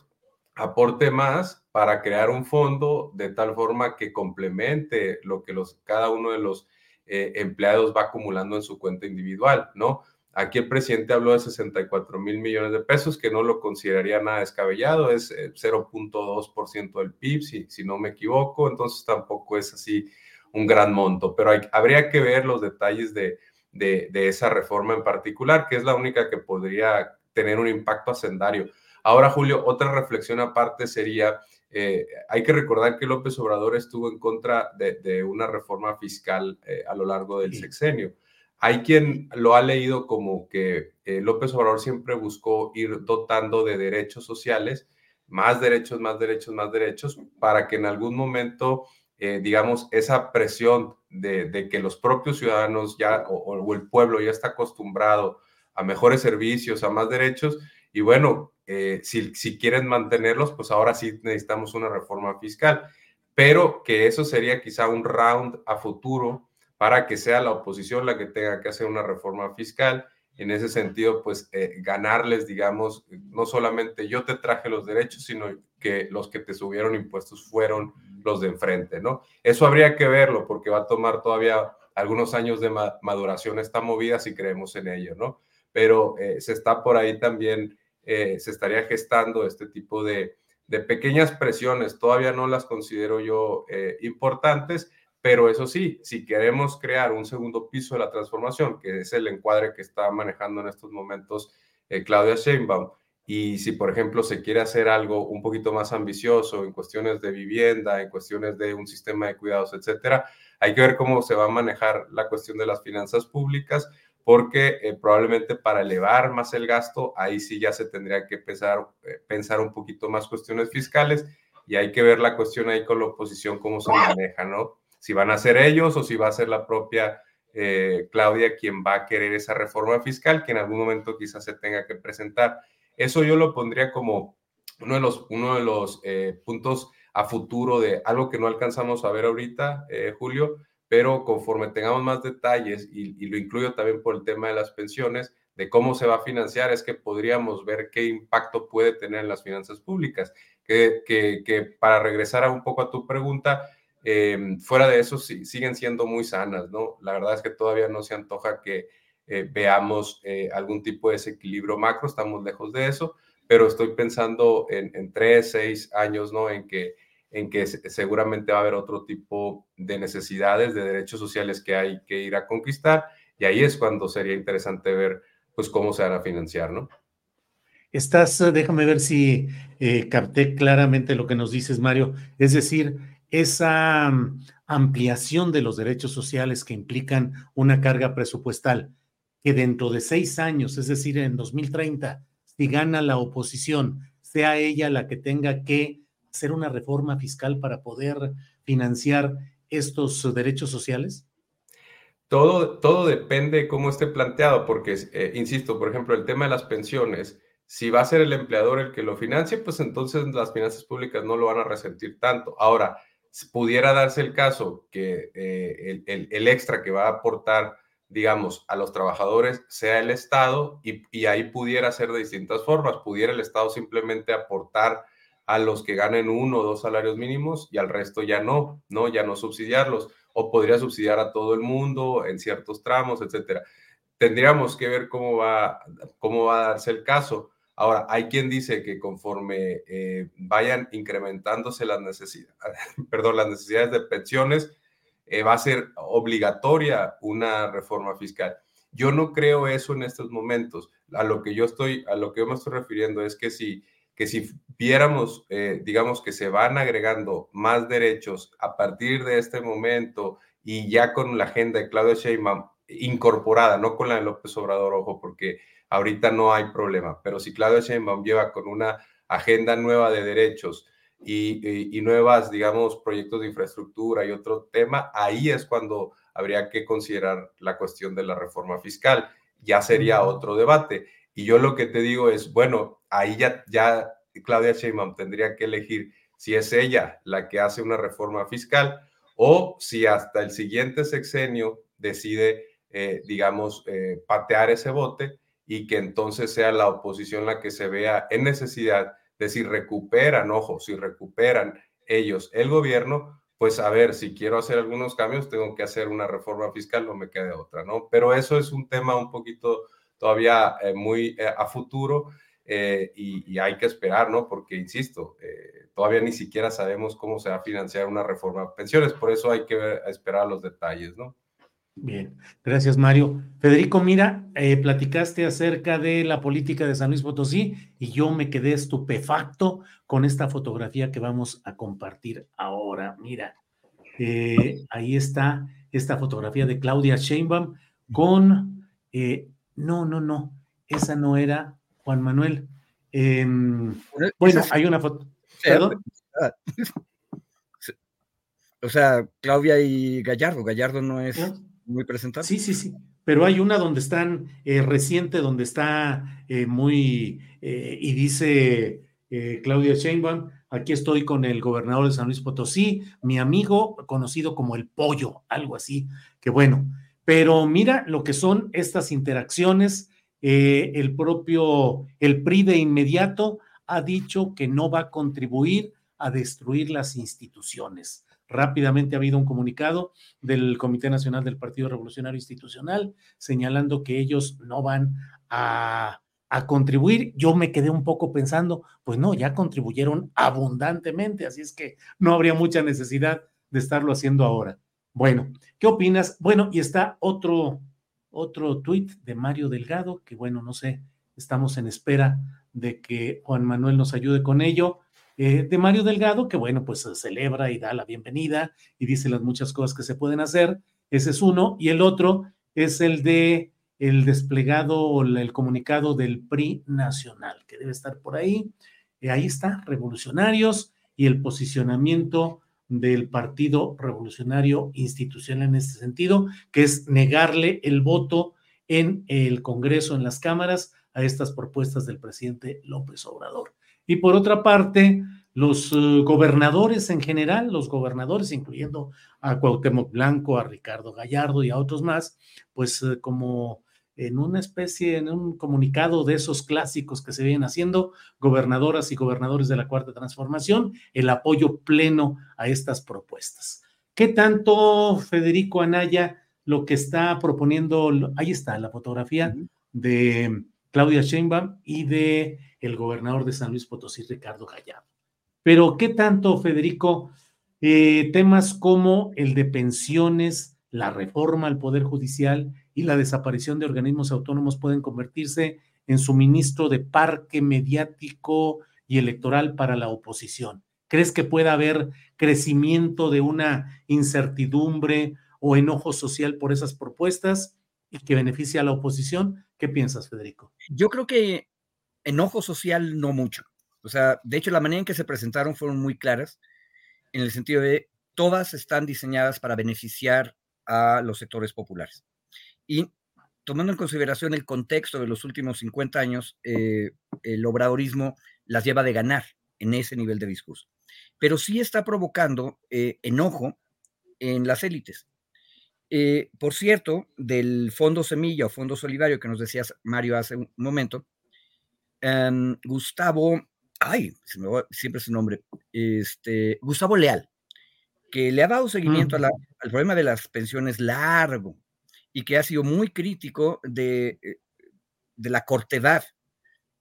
aporte más para crear un fondo de tal forma que complemente lo que cada uno de los eh, empleados va acumulando en su cuenta individual, ¿no? Aquí el presidente habló de 64 mil millones de pesos, que no lo consideraría nada descabellado, es 0.2% eh, del PIB, si, no me equivoco, entonces tampoco es así un gran monto, pero habría que ver los detalles de, de, esa reforma en particular, que es la única que podría tener un impacto hacendario. Ahora, Julio, otra reflexión aparte sería, eh, hay que recordar que López Obrador estuvo en contra de, una reforma fiscal eh, a lo largo del sexenio. Hay quien lo ha leído como que eh, López Obrador siempre buscó ir dotando de derechos sociales, más derechos, más derechos, más derechos, para que en algún momento, eh, digamos, esa presión de, que los propios ciudadanos ya o, el pueblo ya está acostumbrado a mejores servicios, a más derechos, y bueno, eh, si, si quieren mantenerlos, pues ahora sí necesitamos una reforma fiscal, pero que eso sería quizá un round a futuro para que sea la oposición la que tenga que hacer una reforma fiscal. En ese sentido, pues eh, ganarles, digamos, no solamente yo te traje los derechos, sino que los que te subieron impuestos fueron los de enfrente, ¿no? Eso habría que verlo porque va a tomar todavía algunos años de maduración esta movida si creemos en ello, ¿no? Pero eh, se está por ahí también, eh, se estaría gestando este tipo de, de, pequeñas presiones. Todavía no las considero yo importantes, pero eso sí, si queremos crear un segundo piso de la transformación, que es el encuadre que está manejando en estos momentos eh, Claudia Sheinbaum, y si, por ejemplo, se quiere hacer algo un poquito más ambicioso en cuestiones de vivienda, en cuestiones de un sistema de cuidados, etcétera, hay que ver cómo se va a manejar la cuestión de las finanzas públicas, porque eh, probablemente para elevar más el gasto, ahí sí ya se tendría que empezar, eh, pensar un poquito más cuestiones fiscales y hay que ver la cuestión ahí con la oposición, cómo se maneja, ¿no? si van a ser ellos o si va a ser la propia eh, Claudia quien va a querer esa reforma fiscal que en algún momento quizás se tenga que presentar. Eso yo lo pondría como uno de los, uno de los puntos a futuro de algo que no alcanzamos a ver ahorita, Julio, pero conforme tengamos más detalles, y, lo incluyo también por el tema de las pensiones, de cómo se va a financiar, es que podríamos ver qué impacto puede tener en las finanzas públicas. Que, para regresar un poco a tu pregunta, Em, fuera de eso, sí, siguen siendo muy sanas, ¿no? La verdad es que todavía no se antoja que eh, veamos eh, algún tipo de desequilibrio macro, estamos lejos de eso, pero estoy pensando en, tres, seis años, ¿no? En que, en que seguramente va a haber otro tipo de necesidades, de derechos sociales que hay que ir a conquistar, y ahí es cuando sería interesante ver, pues, cómo se van a financiar, ¿no? Estás, déjame ver si eh, capté claramente lo que nos dices, Mario. Es decir, esa mm, ampliación de los derechos sociales que implican una carga presupuestal, que dentro de seis años, es decir, en 2030, si gana la oposición, sea ella la que tenga que hacer una reforma fiscal para poder financiar estos derechos sociales? Todo, todo depende de cómo esté planteado, porque, eh, insisto, por ejemplo, el tema de las pensiones, si va a ser el empleador el que lo financie, pues entonces las finanzas públicas no lo van a resentir tanto. Ahora, pudiera darse el caso que eh, el, extra que va a aportar, digamos, a los trabajadores sea el Estado y, ahí pudiera ser de distintas formas. Pudiera el Estado simplemente aportar a los que ganen uno o dos salarios mínimos y al resto ya no, ¿no? Ya no subsidiarlos. O podría subsidiar a todo el mundo en ciertos tramos, etcétera. Tendríamos que ver cómo va, cómo va a darse el caso. Ahora, hay quien dice que conforme eh, vayan incrementándose las necesidades, *laughs* perdón, las necesidades de pensiones, eh, va a ser obligatoria una reforma fiscal. Yo no creo eso en estos momentos. A lo que yo estoy, a lo que yo me estoy refiriendo es que si, que si viéramos, eh, digamos que se van agregando más derechos a partir de este momento y ya con la agenda de Claudia Sheinbaum incorporada, no con la de López Obrador, ojo, porque ahorita no hay problema, pero si Claudia Sheinbaum lleva con una agenda nueva de derechos y, y, nuevas, digamos, proyectos de infraestructura y otro tema, ahí es cuando habría que considerar la cuestión de la reforma fiscal. Ya sería otro debate. Y yo lo que te digo es, bueno, ahí ya, ya Claudia Sheinbaum tendría que elegir si es ella la que hace una reforma fiscal o si hasta el siguiente sexenio decide, eh, digamos, eh, patear ese bote y que entonces sea la oposición la que se vea en necesidad de si recuperan, ojo, si recuperan ellos el gobierno, pues a ver, si quiero hacer algunos cambios, tengo que hacer una reforma fiscal, no me quede otra, ¿no? Pero eso es un tema un poquito todavía eh, muy eh, a futuro eh, y, hay que esperar, ¿no? Porque, insisto, todavía ni siquiera sabemos cómo se va a financiar una reforma de pensiones, por eso hay que esperar los detalles, ¿no? Bien, gracias Mario. Federico, mira, eh, platicaste acerca de la política de San Luis Potosí y yo me quedé estupefacto con esta fotografía que vamos a compartir ahora. Mira, eh, ahí está esta fotografía de Claudia Sheinbaum con, eh, no, no, no, esa no era Juan Manuel. Em, bueno, hay una foto. ¿Perdón? *laughs* O sea, Claudia y Gallardo. Gallardo no es muy presentable. Sí, sí, sí. Pero hay una donde están, eh, reciente, donde está eh, muy, eh, y dice Claudia Sheinbaum, aquí estoy con el gobernador de San Luis Potosí, mi amigo conocido como el pollo, algo así, que bueno. Pero mira lo que son estas interacciones. El propio, el PRI de inmediato ha dicho que no va a contribuir a destruir las instituciones. Rápidamente ha habido un comunicado del Comité Nacional del Partido Revolucionario Institucional señalando que ellos no van a, contribuir. Yo me quedé un poco pensando, pues no, ya contribuyeron abundantemente, así es que no habría mucha necesidad de estarlo haciendo ahora. Bueno, ¿qué opinas? Bueno, y está otro, otro tuit de Mario Delgado, que bueno, no sé, estamos en espera de que Juan Manuel nos ayude con ello. Eh, de Mario Delgado, que bueno, pues celebra y da la bienvenida y dice las muchas cosas que se pueden hacer. Ese es uno. Y el otro es el de el desplegado o el comunicado del PRI nacional, que debe estar por ahí. Eh, ahí está, revolucionarios y el posicionamiento del Partido Revolucionario Institucional en este sentido, que es negarle el voto en el Congreso, en las cámaras, a estas propuestas del presidente López Obrador. Y por otra parte, los eh, gobernadores en general, los gobernadores, incluyendo a Cuauhtémoc Blanco, a Ricardo Gallardo y a otros más, pues eh, como en una especie, en un comunicado de esos clásicos que se vienen haciendo, gobernadoras y gobernadores de la Cuarta Transformación, el apoyo pleno a estas propuestas. ¿Qué tanto, Federico Anaya, lo que está proponiendo, ahí está la fotografía de Claudia Sheinbaum y de el gobernador de San Luis Potosí, Ricardo Gallardo. Pero, ¿qué tanto, Federico? Eh, temas como el de pensiones, la reforma al Poder Judicial y la desaparición de organismos autónomos pueden convertirse en suministro de parque mediático y electoral para la oposición. ¿Crees que pueda haber crecimiento de una incertidumbre o enojo social por esas propuestas y que beneficie a la oposición? ¿Qué piensas, Federico? Yo creo que enojo social no mucho. O sea, de hecho, la manera en que se presentaron fueron muy claras, en el sentido de todas están diseñadas para beneficiar a los sectores populares. Y tomando en consideración el contexto de los últimos 50 años, eh, el obradorismo las lleva de ganar en ese nivel de discurso. Pero sí está provocando eh, enojo en las élites. Eh, por cierto, del Fondo Semilla o Fondo Solidario que nos decías, Mario, hace un momento, Em, Gustavo ay, siempre su nombre, este, Gustavo Leal, que le ha dado seguimiento al problema de las pensiones largo y que ha sido muy crítico de, eh, de la cortedad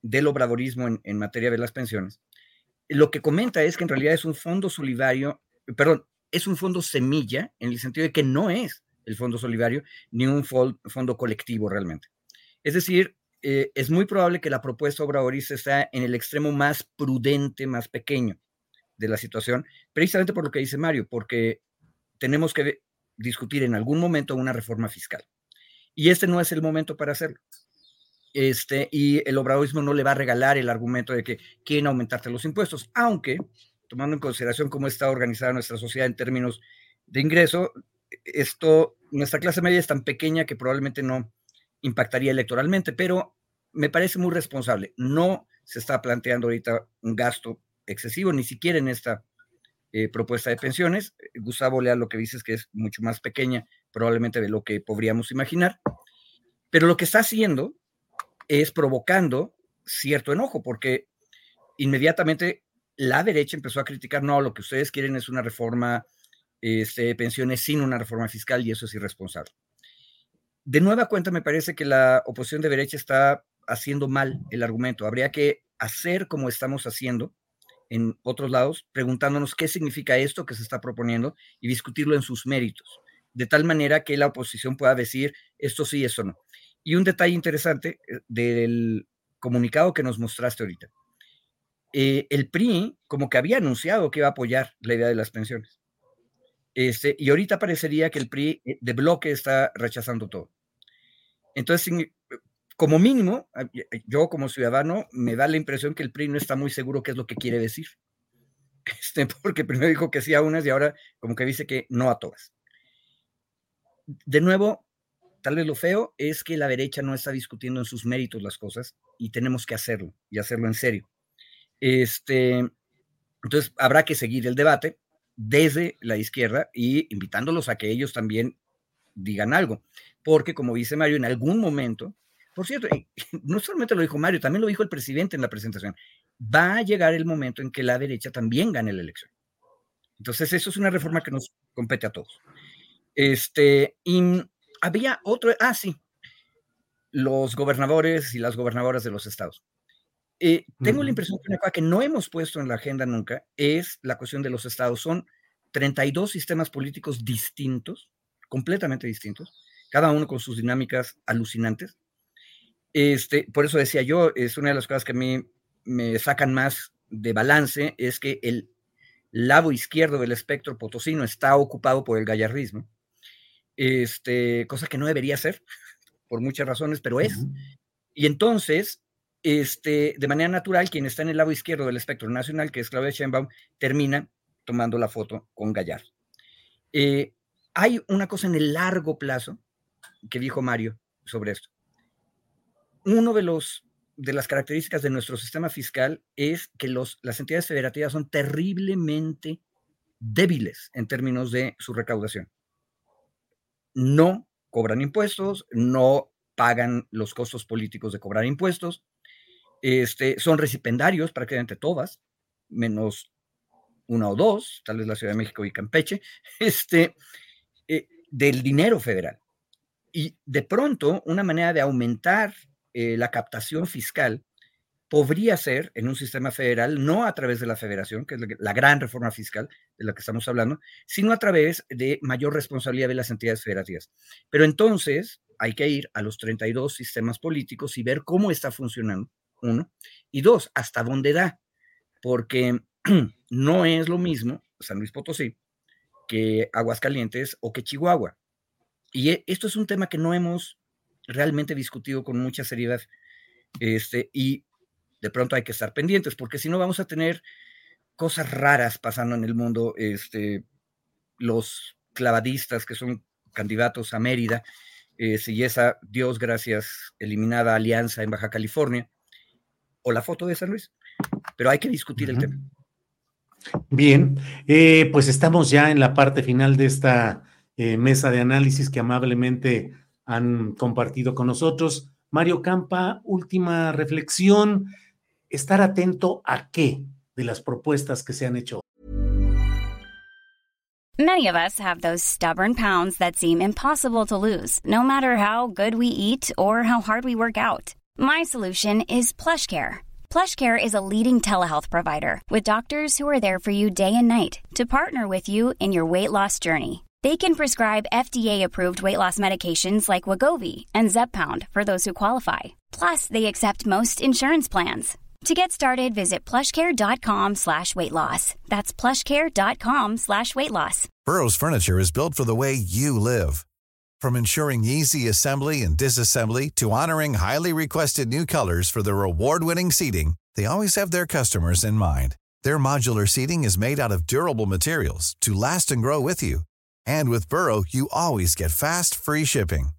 del obradorismo en, en, materia de las pensiones. Lo que comenta es que en realidad es un fondo solidario, perdón, es un fondo semilla en el sentido de que no es el fondo solidario ni un fondo colectivo realmente. Es decir, eh, es muy probable que la propuesta obradorista está en el extremo más prudente, más pequeño de la situación, precisamente por lo que dice Mario, porque tenemos que discutir en algún momento una reforma fiscal. Y este no es el momento para hacerlo. Este, y el obradorismo no le va a regalar el argumento de que quieren aumentarte los impuestos, aunque, tomando en consideración cómo está organizada nuestra sociedad en términos de ingreso, esto, nuestra clase media es tan pequeña que probablemente no impactaría electoralmente, pero me parece muy responsable. No se está planteando ahorita un gasto excesivo, ni siquiera en esta eh, propuesta de pensiones. Gustavo Leal lo que dice es que es mucho más pequeña probablemente de lo que podríamos imaginar, pero lo que está haciendo es provocando cierto enojo, porque inmediatamente la derecha empezó a criticar, no, lo que ustedes quieren es una reforma este, de pensiones sin una reforma fiscal y eso es irresponsable. De nueva cuenta, me parece que la oposición de derecha está haciendo mal el argumento. Habría que hacer como estamos haciendo en otros lados, preguntándonos qué significa esto que se está proponiendo y discutirlo en sus méritos, de tal manera que la oposición pueda decir esto sí, esto no. Y un detalle interesante eh, del comunicado que nos mostraste ahorita. Eh, el PRI como que había anunciado que iba a apoyar la idea de las pensiones. Este, y ahorita parecería que el PRI eh, de bloque está rechazando todo. Entonces, como mínimo, yo como ciudadano me da la impresión que el PRI no está muy seguro qué es lo que quiere decir. *laughs* Este, porque primero dijo que sí a unas y ahora como que dice que no a todas. De nuevo, tal vez lo feo es que la derecha no está discutiendo en sus méritos las cosas y tenemos que hacerlo y hacerlo en serio. Este, entonces, habrá que seguir el debate desde la izquierda y invitándolos a que ellos también digan algo. Porque, como dice Mario, en algún momento, por cierto, *laughs* no solamente lo dijo Mario, también lo dijo el presidente en la presentación, va a llegar el momento en que la derecha también gane la elección. Entonces, eso es una reforma que nos compete a todos. Este, y había otro, ah, sí, los gobernadores y las gobernadoras de los estados. Eh, tengo la impresión que una cosa que no hemos puesto en la agenda nunca es la cuestión de los estados. Son 32 sistemas políticos distintos, completamente distintos, cada uno con sus dinámicas alucinantes. Este, por eso decía yo, es una de las cosas que a mí me sacan más de balance, es que el lado izquierdo del espectro potosino está ocupado por el gallardismo, este, cosa que no debería ser, por muchas razones, pero es. Y entonces, este, de manera natural, quien está en el lado izquierdo del espectro nacional, que es Claudia Sheinbaum, termina tomando la foto con Gallardo. Eh, hay una cosa en el largo plazo que dijo Mario sobre esto. Uno de los de las características de nuestro sistema fiscal es que los, las entidades federativas son terriblemente débiles en términos de su recaudación. No cobran impuestos, no pagan los costos políticos de cobrar impuestos, este, son recipendarios prácticamente todas, menos una o dos, tal vez la Ciudad de México y Campeche, *laughs* este, eh, del dinero federal. Y de pronto, una manera de aumentar eh, la captación fiscal podría ser en un sistema federal, no a través de la federación, que es la gran reforma fiscal de la que estamos hablando, sino a través de mayor responsabilidad de las entidades federativas. Pero entonces hay que ir a los 32 sistemas políticos y ver cómo está funcionando uno, y dos, hasta dónde da, porque *clears throat* no es lo mismo San Luis Potosí que Aguascalientes o que Chihuahua. Y e, esto es un tema que no hemos realmente discutido con mucha seriedad. Este, y de pronto hay que estar pendientes, porque si no vamos a tener cosas raras pasando en el mundo. Este, los clavadistas que son candidatos a Mérida, eh, si esa, Dios gracias, eliminada alianza en Baja California, o la foto de San Luis, pero hay que discutir el tema. Bien, eh, pues estamos ya en la parte final de esta eh, mesa de análisis que amablemente han compartido con nosotros. Mario Campa, última reflexión. estar atento a qué de las propuestas que se han hecho. Many of us have those stubborn pounds that seem impossible to lose, no matter how good we eat or how hard we work out. My solution is PlushCare. PlushCare is a leading telehealth provider with doctors who are there for you day and night to partner with you in your weight loss journey. They can prescribe FDA-approved weight loss medications like Wagovi and Zepbound for those who qualify. Plus, they accept most insurance plans. To get started, visit plushcare.com slash weight loss. That's plushcare.com slash weight loss. Burrow's furniture is built for the way you live. From ensuring easy assembly and disassembly to honoring highly requested new colors for their award-winning seating, they always have their customers in mind. Their modular seating is made out of durable materials to last and grow with you. And with Burrow, you always get fast, free shipping.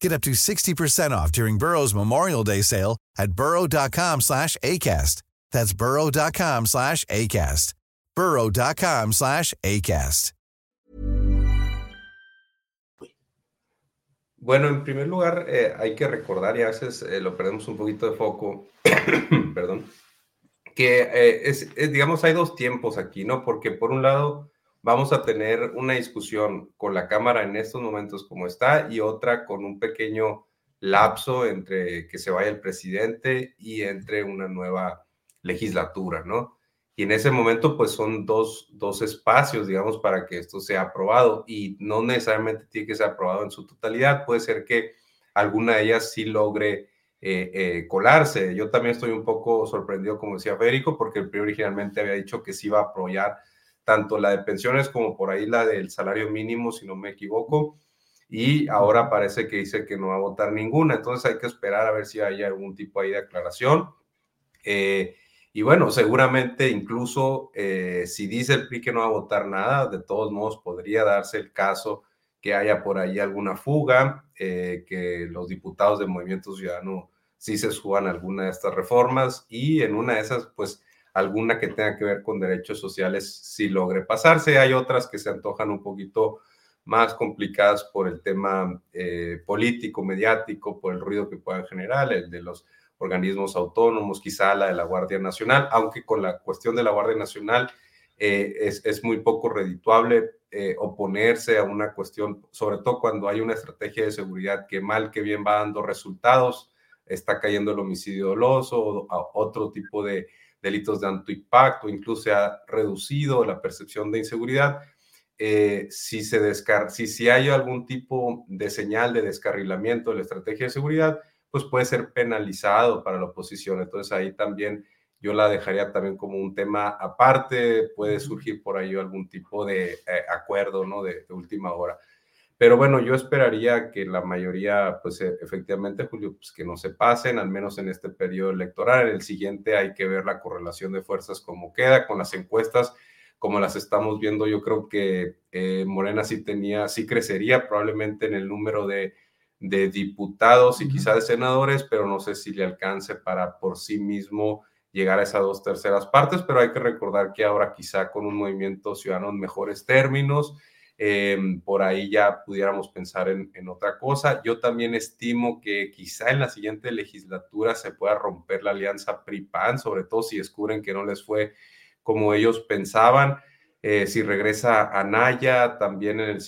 Get up to 60% off during Burrow's Memorial Day sale at burrow.com slash ACAST. That's burrow.com slash ACAST. burrow.com slash ACAST. Bueno, en primer lugar, eh, hay que recordar, y a veces eh, lo perdemos un poquito de foco, *coughs* perdón, que eh, es, es, digamos, hay dos tiempos aquí, ¿no? Porque por un lado vamos a tener una discusión con la Cámara en estos momentos como está y otra con un pequeño lapso entre que se vaya el presidente y entre una nueva legislatura, ¿no? Y en ese momento, pues son dos, dos espacios, digamos, para que esto sea aprobado y no necesariamente tiene que ser aprobado en su totalidad, puede ser que alguna de ellas sí logre eh, eh, colarse. Yo también estoy un poco sorprendido, como decía Federico, porque el PRI originalmente había dicho que sí iba a apoyar tanto la de pensiones como por ahí la del salario mínimo, si no me equivoco. Y ahora parece que dice que no va a votar ninguna. Entonces hay que esperar a ver si hay algún tipo ahí de aclaración. Eh, y bueno, seguramente incluso eh, si dice el PRI que no va a votar nada, de todos modos podría darse el caso que haya por ahí alguna fuga, eh, que los diputados del Movimiento Ciudadano sí se suban alguna de estas reformas y en una de esas, pues alguna que tenga que ver con derechos sociales si logre pasarse. Hay otras que se antojan un poquito más complicadas por el tema eh, político, mediático, por el ruido que puedan generar, el de los organismos autónomos, quizá la de la Guardia Nacional, aunque con la cuestión de la Guardia Nacional eh, es, es, muy poco redituable eh, oponerse a una cuestión, sobre todo cuando hay una estrategia de seguridad que mal que bien va dando resultados, está cayendo el homicidio doloso o otro tipo de delitos de alto impacto, incluso se ha reducido la percepción de inseguridad. Eh, si, se descar si, si hay algún tipo de señal de descarrilamiento de la estrategia de seguridad, pues puede ser penalizado para la oposición. Entonces ahí también yo la dejaría también como un tema aparte, puede surgir por ahí algún tipo de eh, acuerdo, ¿no? De, de, última hora. Pero bueno, yo esperaría que la mayoría, pues e, efectivamente, Julio, pues que no se pasen, al menos en este periodo electoral. En el siguiente hay que ver la correlación de fuerzas como queda con las encuestas, como las estamos viendo. Yo creo que eh, Morena sí tenía, sí crecería probablemente en el número de, de diputados y quizá de senadores, pero no sé si le alcance para por sí mismo llegar a esas dos terceras partes, pero hay que recordar que ahora quizá con un movimiento ciudadano en mejores términos, eh, por ahí ya pudiéramos pensar en, otra cosa. Yo también estimo que quizá en la siguiente legislatura se pueda romper la alianza PRI-PAN, sobre todo si descubren que no les fue como ellos pensaban. Eh, si regresa Anaya, también en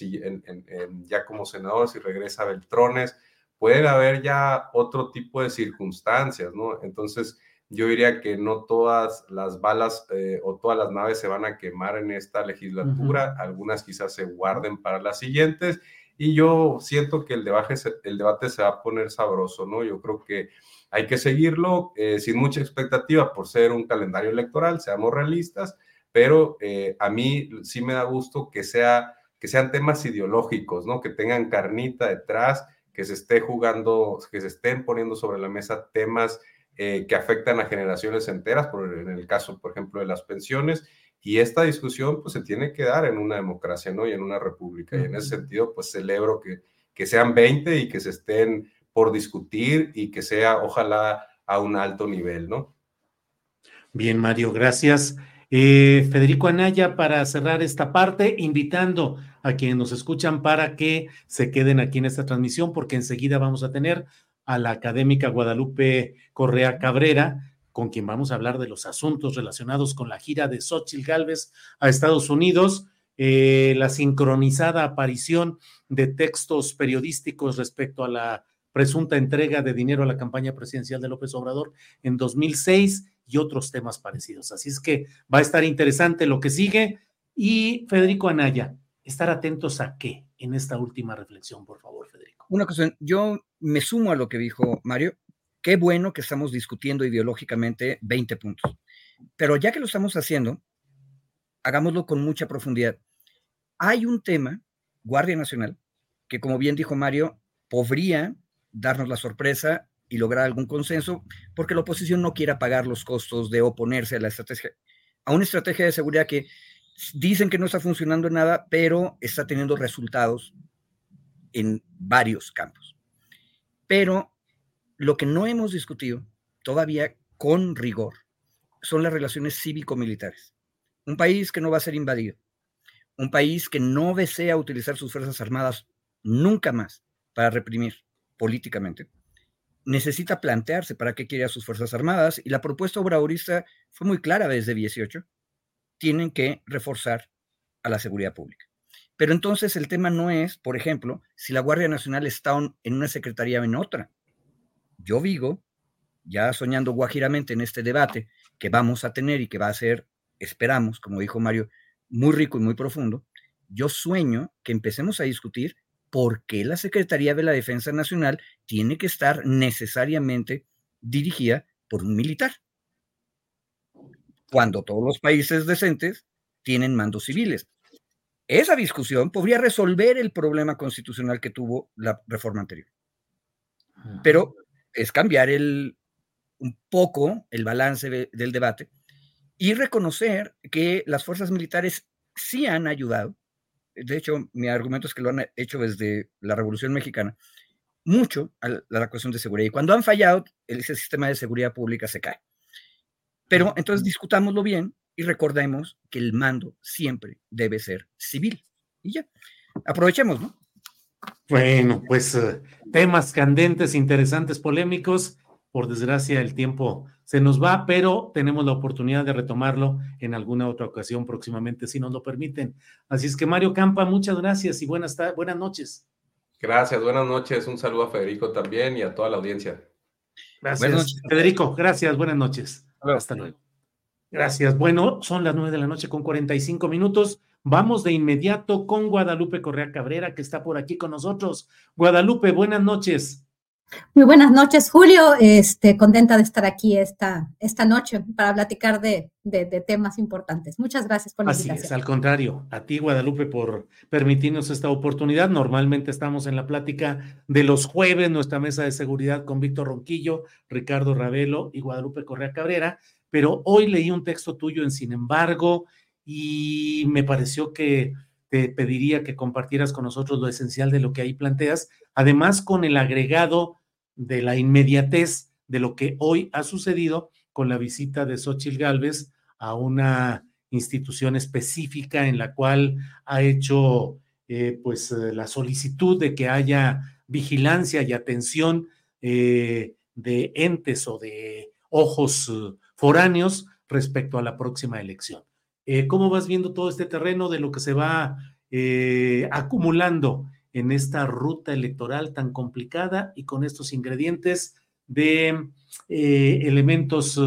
el, ya como senador, si regresa Beltrones, puede haber ya otro tipo de circunstancias, ¿no? Entonces, yo diría que no todas las balas eh, o todas las naves se van a quemar en esta legislatura, uh -huh. algunas quizás se guarden para las siguientes y yo siento que el debate, el debate se va a poner sabroso, ¿no? Yo creo que hay que seguirlo eh, sin mucha expectativa por ser un calendario electoral, seamos realistas, pero eh, a mí sí me da gusto que, sea, que sean temas ideológicos, ¿no? Que tengan carnita detrás, que se esté jugando, que se estén poniendo sobre la mesa temas eh, que afectan a generaciones enteras, por, en el caso, por ejemplo, de las pensiones, y esta discusión pues se tiene que dar en una democracia, ¿no? Y en una república, y en ese sentido pues celebro que, que sean 20 y que se estén por discutir y que sea, ojalá, a un alto nivel, ¿no? Bien, Mario, gracias. Eh, Federico Anaya, para cerrar esta parte, invitando a quienes nos escuchan para que se queden aquí en esta transmisión, porque enseguida vamos a tener a la académica Guadalupe Correa Cabrera con quien vamos a hablar de los asuntos relacionados con la gira de Xochitl Galvez a Estados Unidos, eh, la sincronizada aparición de textos periodísticos respecto a la presunta entrega de dinero a la campaña presidencial de López Obrador en 2006 y otros temas parecidos. Así es que va a estar interesante lo que sigue. Y Federico Anaya, estar atentos a qué en esta última reflexión, por favor, Federico. Una cosa, yo me sumo a lo que dijo Mario. Qué bueno que estamos discutiendo ideológicamente 20 puntos. Pero ya que lo estamos haciendo, hagámoslo con mucha profundidad. Hay un tema, Guardia Nacional, que como bien dijo Mario, podría darnos la sorpresa y lograr algún consenso, porque la oposición no quiera pagar los costos de oponerse a la estrategia, a una estrategia de seguridad que dicen que no está funcionando nada, pero está teniendo resultados en varios campos. Pero lo que no hemos discutido todavía con rigor son las relaciones cívico-militares. Un país que no va a ser invadido, un país que no desea utilizar sus Fuerzas Armadas nunca más para reprimir, políticamente, necesita plantearse para qué quiere a sus Fuerzas Armadas y la propuesta obradorista fue muy clara desde 18. Tienen que reforzar a la seguridad pública. Pero entonces el tema no es, por ejemplo, si la Guardia Nacional está en una secretaría o en otra. Yo digo, ya soñando guajiramente en este debate que vamos a tener y que va a ser, esperamos, como dijo Mario, muy rico y muy profundo, yo sueño que empecemos a discutir ¿por qué la Secretaría de la Defensa Nacional tiene que estar necesariamente dirigida por un militar? Cuando todos los países decentes tienen mandos civiles. Esa discusión podría resolver el problema constitucional que tuvo la reforma anterior. Pero es cambiar el, un poco el balance del debate y reconocer que las fuerzas militares sí han ayudado de hecho, mi argumento es que lo han hecho desde la Revolución Mexicana, mucho a la, cuestión de seguridad. Y cuando han fallado, ese sistema de seguridad pública se cae. Pero entonces discutámoslo bien y recordemos que el mando siempre debe ser civil. Y ya, aprovechemos, ¿no? Bueno, pues eh, temas candentes, interesantes, polémicos. Por desgracia, el tiempo se nos va, pero tenemos la oportunidad de retomarlo en alguna otra ocasión próximamente, si nos lo permiten. Así es que Mario Campa, muchas gracias y buenas, buenas noches. Gracias, buenas noches. Un saludo a Federico también y a toda la audiencia. Gracias, Federico. Gracias, buenas noches. Hasta luego. Gracias. Bueno, son las nueve de la noche con 45 minutos. Vamos de inmediato con Guadalupe Correa Cabrera, que está por aquí con nosotros. Guadalupe, buenas noches. Muy buenas noches, Julio. Este, contenta de estar aquí esta, esta noche para platicar de, temas importantes. Muchas gracias por la Así es, al contrario, a ti, Guadalupe, por permitirnos esta oportunidad. Normalmente estamos en la plática de los jueves, nuestra mesa de seguridad con Víctor Ronquillo, Ricardo Ravelo y Guadalupe Correa Cabrera, pero hoy leí un texto tuyo en Sin embargo y me pareció que te pediría que compartieras con nosotros lo esencial de lo que ahí planteas, además con el agregado de la inmediatez de lo que hoy ha sucedido con la visita de Xochitl Gálvez a una institución específica en la cual ha hecho eh, pues eh, la solicitud de que haya vigilancia y atención eh, de entes o de ojos foráneos respecto a la próxima elección. Eh, ¿Cómo vas viendo todo este terreno de lo que se va eh, acumulando en esta ruta electoral tan complicada y con estos ingredientes de eh, elementos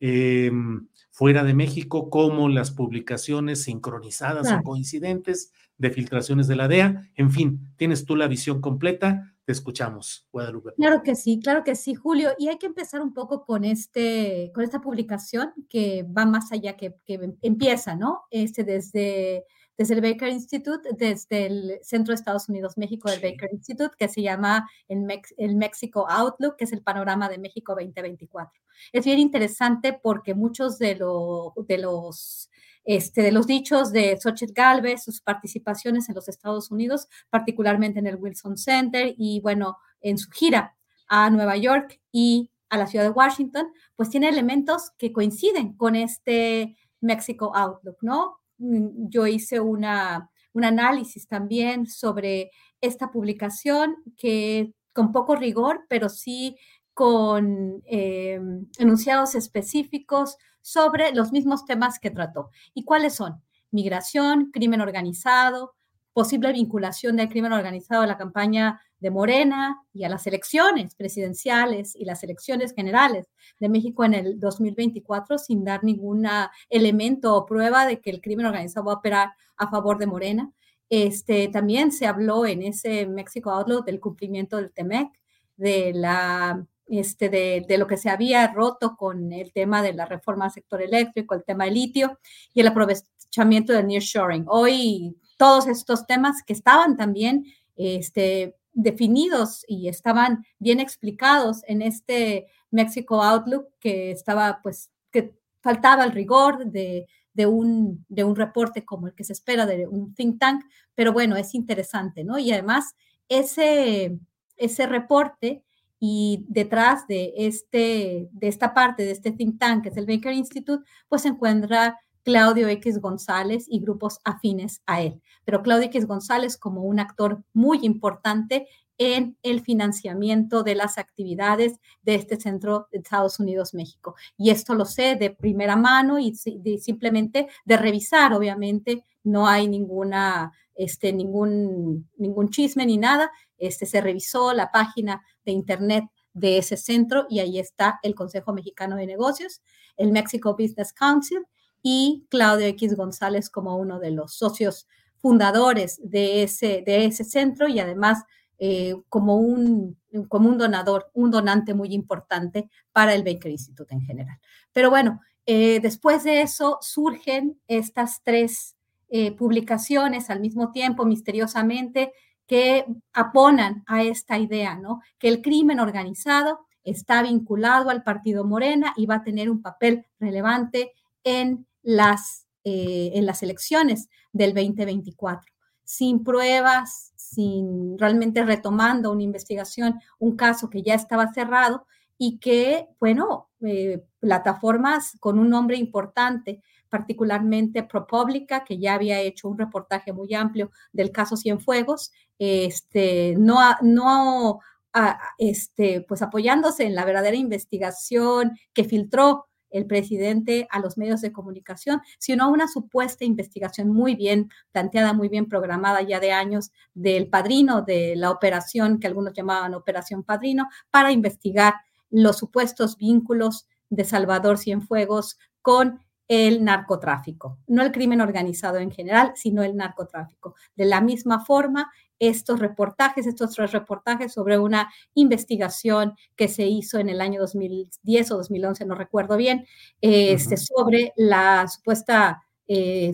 em, fuera de México, como las publicaciones sincronizadas o coincidentes de filtraciones de la DEA? En fin, tienes tú la visión completa te escuchamos, Guadalupe. Claro que sí, claro que sí, Julio. Y hay que empezar un poco con, este, con esta publicación que va más allá, que, que empieza, ¿no? Este, desde, desde el Baker Institute, desde el Centro de Estados Unidos, México del Baker Institute, que se llama el, el México Outlook, que es el panorama de México 2024. Es bien interesante porque muchos de, lo, de los este, de los dichos de Xochitl Galvez, sus participaciones en los Estados Unidos, particularmente en el Wilson Center y bueno, en su gira a Nueva York y a la ciudad de Washington, pues tiene elementos que coinciden con este Mexico Outlook, ¿no? Mm, yo hice una, un análisis también sobre esta publicación que con poco rigor, pero sí con em, enunciados específicos sobre los mismos temas que trató. ¿Y cuáles son? Migración, crimen organizado, posible vinculación del crimen organizado a la campaña de Morena y a las elecciones presidenciales y las elecciones generales de México en el 2024 sin dar ningún elemento o prueba de que el crimen organizado va a operar a favor de Morena. Este, también se habló en ese México Outlook del cumplimiento del TEMEC, de la este, de, de, lo que se había roto con el tema de la reforma al sector eléctrico, el tema del litio y el aprovechamiento del nearshoring. Hoy todos estos temas que estaban también este, definidos y estaban bien explicados en este México Outlook que estaba, pues, que faltaba el rigor de, de, un, de un reporte como el que se espera de un think tank, pero bueno, es interesante, ¿no? Y además, ese, ese reporte y detrás de, este, de esta parte, de este think tank, que es el Baker Institute, pues se encuentra Claudio X González y grupos afines a él. Pero Claudio X González como un actor muy importante en el financiamiento de las actividades de este centro de Estados Unidos, México. Y esto lo sé de primera mano y simplemente de revisar, obviamente, no hay ninguna, este, ningún, ningún chisme ni nada, este, se revisó la página de internet de ese centro y ahí está el Consejo Mexicano de Negocios, el Mexico Business Council y Claudio X González como uno de los socios fundadores de ese, de ese centro y además eh, como, un, como un donador, un donante muy importante para el Baker Institute en general. Pero bueno, eh, después de eso surgen estas tres eh, publicaciones al mismo tiempo, misteriosamente, que aponan a esta idea, ¿no? Que el crimen organizado está vinculado al partido Morena y va a tener un papel relevante en las, eh, en las elecciones del 2024. Sin pruebas, sin realmente retomando una investigación, un caso que ya estaba cerrado y que, bueno, eh, plataformas con un nombre importante particularmente ProPublica, que ya había hecho un reportaje muy amplio del caso Cienfuegos, este, no, no este, pues apoyándose en la verdadera investigación que filtró el presidente a los medios de comunicación, sino una supuesta investigación muy bien planteada, muy bien programada ya de años del padrino de la operación que algunos llamaban Operación Padrino, para investigar los supuestos vínculos de Salvador Cienfuegos con el narcotráfico, no el crimen organizado en general, sino el narcotráfico. De la misma forma, estos reportajes, estos tres reportajes sobre una investigación que se hizo en el año 2010 o 2011, no recuerdo bien, este, sobre la supuesta eh,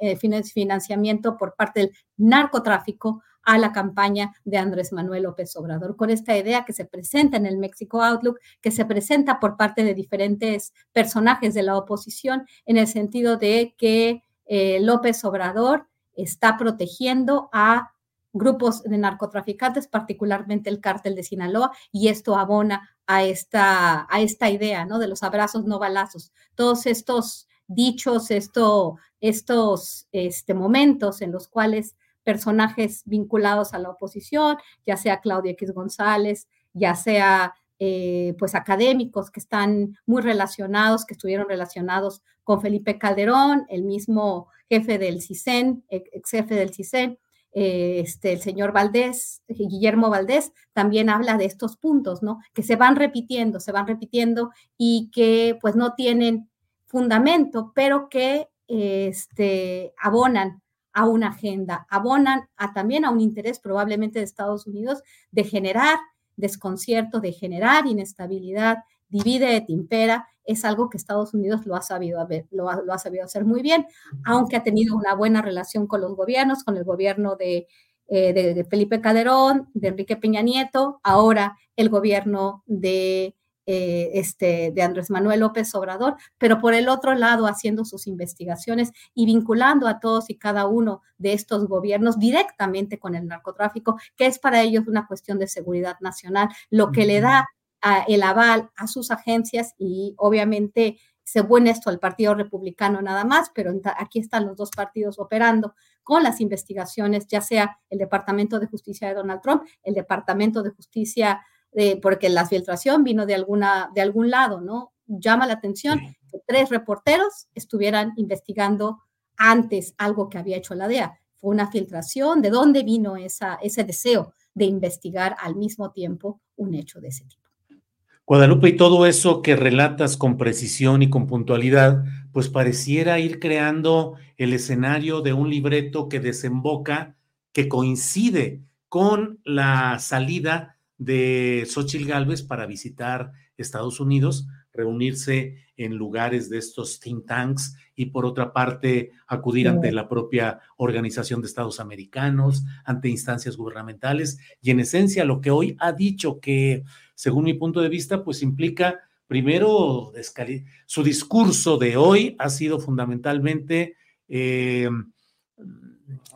eh financiamiento por parte del narcotráfico a la campaña de Andrés Manuel López Obrador, con esta idea que se presenta en el México Outlook, que se presenta por parte de diferentes personajes de la oposición, en el sentido de que eh, López Obrador está protegiendo a grupos de narcotraficantes, particularmente el cártel de Sinaloa, y esto abona a esta, a esta idea, ¿no? De los abrazos no balazos. Todos estos dichos, esto, estos este, momentos en los cuales personajes vinculados a la oposición, ya sea Claudia X González, ya sea eh, pues académicos que están muy relacionados, que estuvieron relacionados con Felipe Calderón, el mismo jefe del CISEN, ex jefe del CISEN, eh, este, el señor Valdés, Guillermo Valdés, también habla de estos puntos, ¿no? Que se van repitiendo, se van repitiendo y que pues no tienen fundamento, pero que este, abonan a una agenda, abonan a, también a un interés probablemente de Estados Unidos de generar desconcierto, de generar inestabilidad, divide et impera, es algo que Estados Unidos lo ha sabido, lo ha, sabido hacer muy bien, aunque ha tenido una buena relación con los gobiernos, con el gobierno de, eh, de Felipe Calderón, de Enrique Peña Nieto, ahora el gobierno de eh, este, de Andrés Manuel López Obrador, pero por el otro lado haciendo sus investigaciones y vinculando a todos y cada uno de estos gobiernos directamente con el narcotráfico, que es para ellos una cuestión de seguridad nacional, lo que le da el aval a sus agencias y obviamente se pone esto al Partido Republicano nada más, pero aquí están los dos partidos operando con las investigaciones, ya sea el Departamento de Justicia de Donald Trump, el Departamento de Justicia eh, porque la filtración vino de, alguna, de algún lado, ¿no? Llama la atención que tres reporteros estuvieran investigando antes algo que había hecho la DEA. Fue una filtración, ¿de dónde vino esa, ese deseo de investigar al mismo tiempo un hecho de ese tipo? Guadalupe, y todo eso que relatas con precisión y con puntualidad, pues pareciera ir creando el escenario de un libreto que desemboca, que coincide con la salida de Xochitl Gálvez para visitar Estados Unidos, reunirse en lugares de estos think tanks y por otra parte acudir ante la propia Organización de Estados Americanos, ante instancias gubernamentales y en esencia lo que hoy ha dicho que según mi punto de vista, pues implica primero su discurso de hoy ha sido fundamentalmente eh,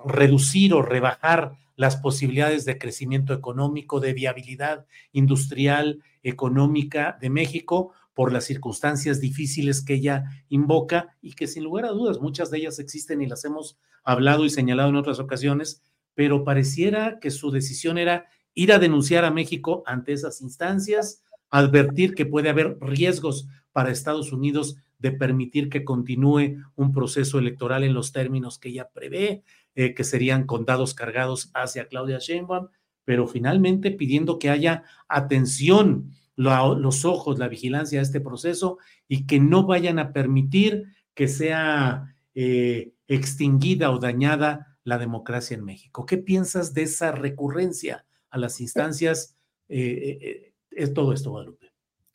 reducir o rebajar las posibilidades de crecimiento económico, de viabilidad industrial, económica de México por las circunstancias difíciles que ella invoca y que sin lugar a dudas muchas de ellas existen y las hemos hablado y señalado en otras ocasiones, pero pareciera que su decisión era ir a denunciar a México ante esas instancias, advertir que puede haber riesgos para Estados Unidos de permitir que continúe un proceso electoral en los términos que ella prevé, eh, que serían condados cargados hacia Claudia Sheinbaum, pero finalmente pidiendo que haya atención, los ojos, la vigilancia a este proceso y que no vayan a permitir que sea eh, extinguida o dañada la democracia en México. ¿Qué piensas de esa recurrencia a las instancias, eh, eh, es todo esto, Guadalupe.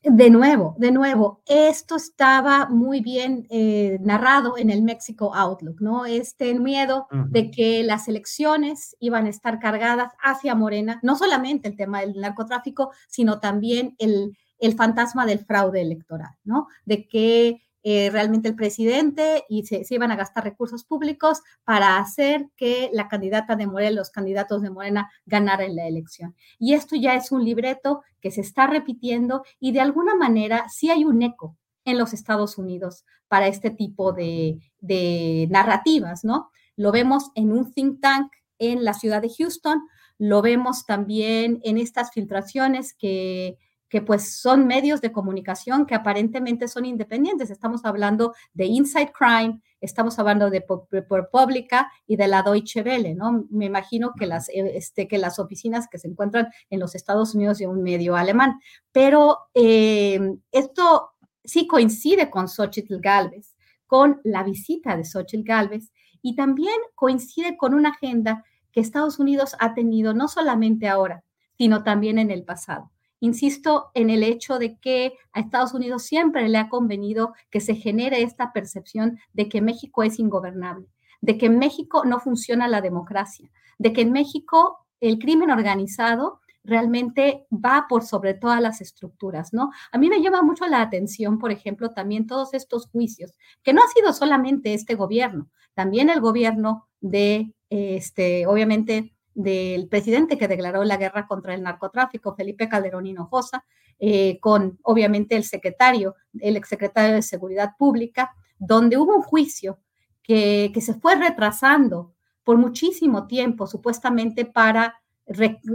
De nuevo, de nuevo, esto estaba muy bien eh, narrado en el México Outlook, ¿no? Este miedo de que las elecciones iban a estar cargadas hacia Morena, no solamente el tema del narcotráfico, sino también el, el fantasma del fraude electoral, ¿no? De que eh, realmente el presidente y se, iban a gastar recursos públicos para hacer que la candidata de Morena, los candidatos de Morena ganaran la elección. Y esto ya es un libreto que se está repitiendo y de alguna manera sí hay un eco en los Estados Unidos para este tipo de narrativas, ¿no? Lo vemos en un think tank en la ciudad de Houston, lo vemos también en estas filtraciones que que pues son medios de comunicación que aparentemente son independientes. Estamos hablando de Inside Crime, estamos hablando de ProPublica y de la Deutsche Welle, ¿no? Me imagino que las, eh, este, que las oficinas que se encuentran en los Estados Unidos de un medio alemán. Pero eh, esto sí coincide con Xochitl Galvez, con la visita de Xochitl Galvez y también coincide con una agenda que Estados Unidos ha tenido no solamente ahora, sino también en el pasado Insisto en el hecho de que a Estados Unidos siempre le ha convenido que se genere esta percepción de que México es ingobernable, de que en México no funciona la democracia, de que en México el crimen organizado realmente va por sobre todas las estructuras, ¿no? A mí me llama mucho la atención, por ejemplo, también todos estos juicios, que no ha sido solamente este gobierno, también el gobierno de, este, obviamente, del presidente que declaró la guerra contra el narcotráfico, Felipe Calderón Hinojosa, eh, con obviamente el secretario, el exsecretario de Seguridad Pública, donde hubo un juicio que, se fue retrasando por muchísimo tiempo, supuestamente para,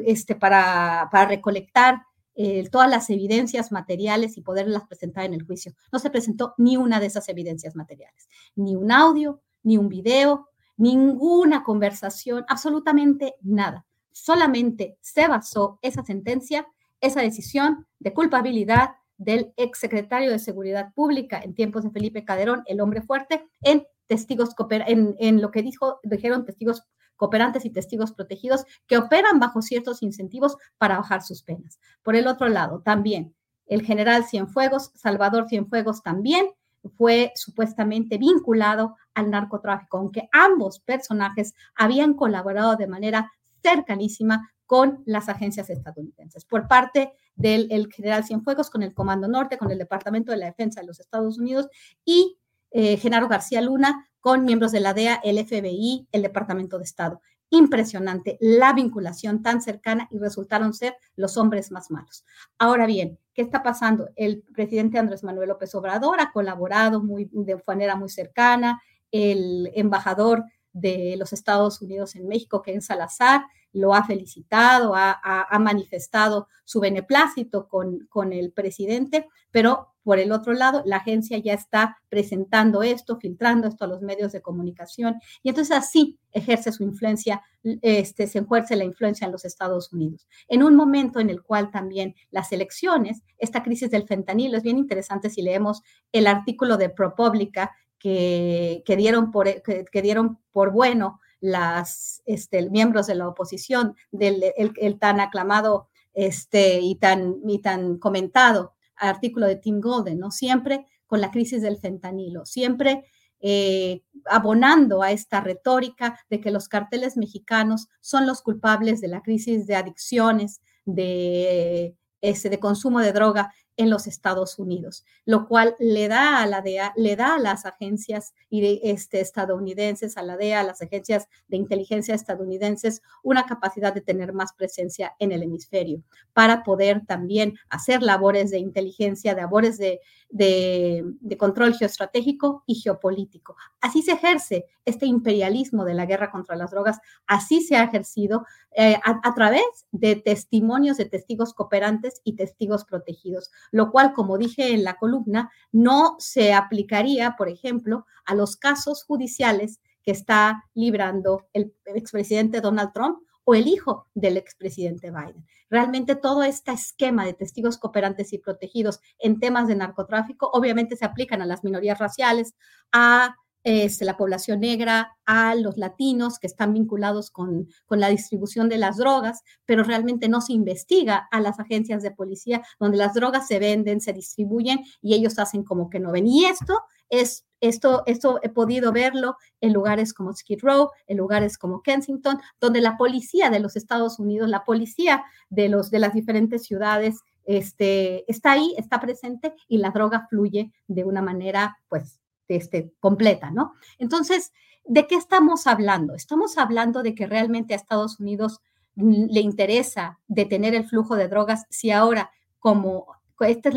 este, para, para recolectar eh, todas las evidencias materiales y poderlas presentar en el juicio. No se presentó ni una de esas evidencias materiales, ni un audio, ni un video, ninguna conversación, absolutamente nada. Solamente se basó esa sentencia, esa decisión de culpabilidad del exsecretario de Seguridad Pública en tiempos de Felipe Calderón, el hombre fuerte, en testigos en, en lo que dijo, dijeron testigos cooperantes y testigos protegidos que operan bajo ciertos incentivos para bajar sus penas. Por el otro lado, también el general Cienfuegos, Salvador Cienfuegos también fue supuestamente vinculado al narcotráfico, aunque ambos personajes habían colaborado de manera cercanísima con las agencias estadounidenses. Por parte del general Cienfuegos, con el Comando Norte, con el Departamento de la Defensa de los Estados Unidos y eh, Genaro García Luna, con miembros de la DEA, el FBI, el Departamento de Estado impresionante la vinculación tan cercana y resultaron ser los hombres más malos. Ahora bien, ¿qué está pasando? El presidente Andrés Manuel López Obrador ha colaborado muy, de manera muy cercana, el embajador de los Estados Unidos en México, Ken Salazar, lo ha felicitado, ha, manifestado su beneplácito con el presidente, pero por el otro lado, la agencia ya está presentando esto, filtrando esto a los medios de comunicación y entonces así ejerce su influencia, este, se ejerce la influencia en los Estados Unidos. En un momento en el cual también las elecciones, esta crisis del fentanilo, es bien interesante si leemos el artículo de ProPublica que, que, dieron, por, que, dieron por bueno las este, miembros de la oposición del el, tan aclamado este, y, tan, y tan comentado artículo de Tim Golden, ¿no? Siempre con la crisis del fentanilo, siempre eh, abonando a esta retórica de que los carteles mexicanos son los culpables de la crisis de adicciones, de, ese, de consumo de droga en los Estados Unidos, lo cual le da a la DEA, le da a las agencias este, estadounidenses, a la DEA, a las agencias de inteligencia estadounidenses, una capacidad de tener más presencia en el hemisferio para poder también hacer labores de inteligencia, labores de, de, control geoestratégico y geopolítico. Así se ejerce este imperialismo de la guerra contra las drogas, así se ha ejercido eh, a, través de testimonios de testigos cooperantes y testigos protegidos, lo cual, como dije en la columna, no se aplicaría, por ejemplo, a los casos judiciales que está librando el expresidente Donald Trump o el hijo del expresidente Biden. Realmente todo este esquema de testigos cooperantes y protegidos en temas de narcotráfico obviamente se aplican a las minorías raciales, a este, la población negra, a los latinos que están vinculados con, con, la distribución de las drogas, pero realmente no se investiga a las agencias de policía donde las drogas se venden, se distribuyen y ellos hacen como que no ven. Y esto es esto, esto he podido verlo en lugares como Skid Row, en lugares como Kensington, donde la policía de los Estados Unidos, la policía de, los, de las diferentes ciudades, este, está ahí, está presente y la droga fluye de una manera, pues, este, completa, ¿no? Entonces, ¿de qué estamos hablando? Estamos hablando de que realmente a Estados Unidos le interesa detener el flujo de drogas si ahora como este es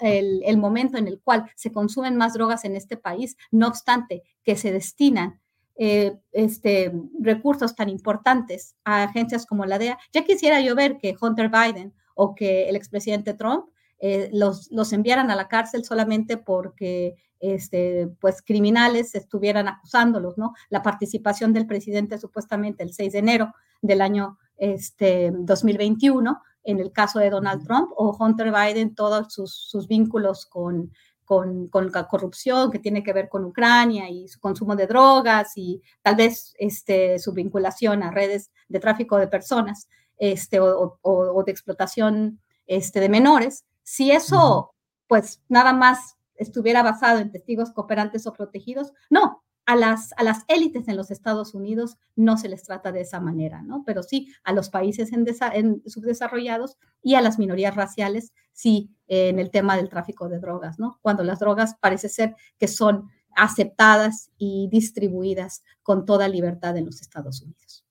el, momento en el cual se consumen más drogas en este país, no obstante que se destinan eh, este, recursos tan importantes a agencias como la DEA. Ya quisiera yo ver que Hunter Biden o que el expresidente Trump eh, los, los enviaran a la cárcel solamente porque este, pues criminales estuvieran acusándolos, ¿no? La participación del presidente supuestamente el 6 de enero del año este, 2021 en el caso de Donald Trump o Hunter Biden, todos sus, vínculos con, con, la corrupción que tiene que ver con Ucrania y su consumo de drogas y tal vez este, su vinculación a redes de tráfico de personas este, o, de explotación este, de menores. Si eso, pues nada más estuviera basado en testigos cooperantes o protegidos, no, a las, a las élites en los Estados Unidos no se les trata de esa manera, ¿no? Pero sí a los países en, subdesarrollados y a las minorías raciales, sí en el tema del tráfico de drogas, ¿no? Cuando las drogas parece ser que son aceptadas y distribuidas con toda libertad en los Estados Unidos.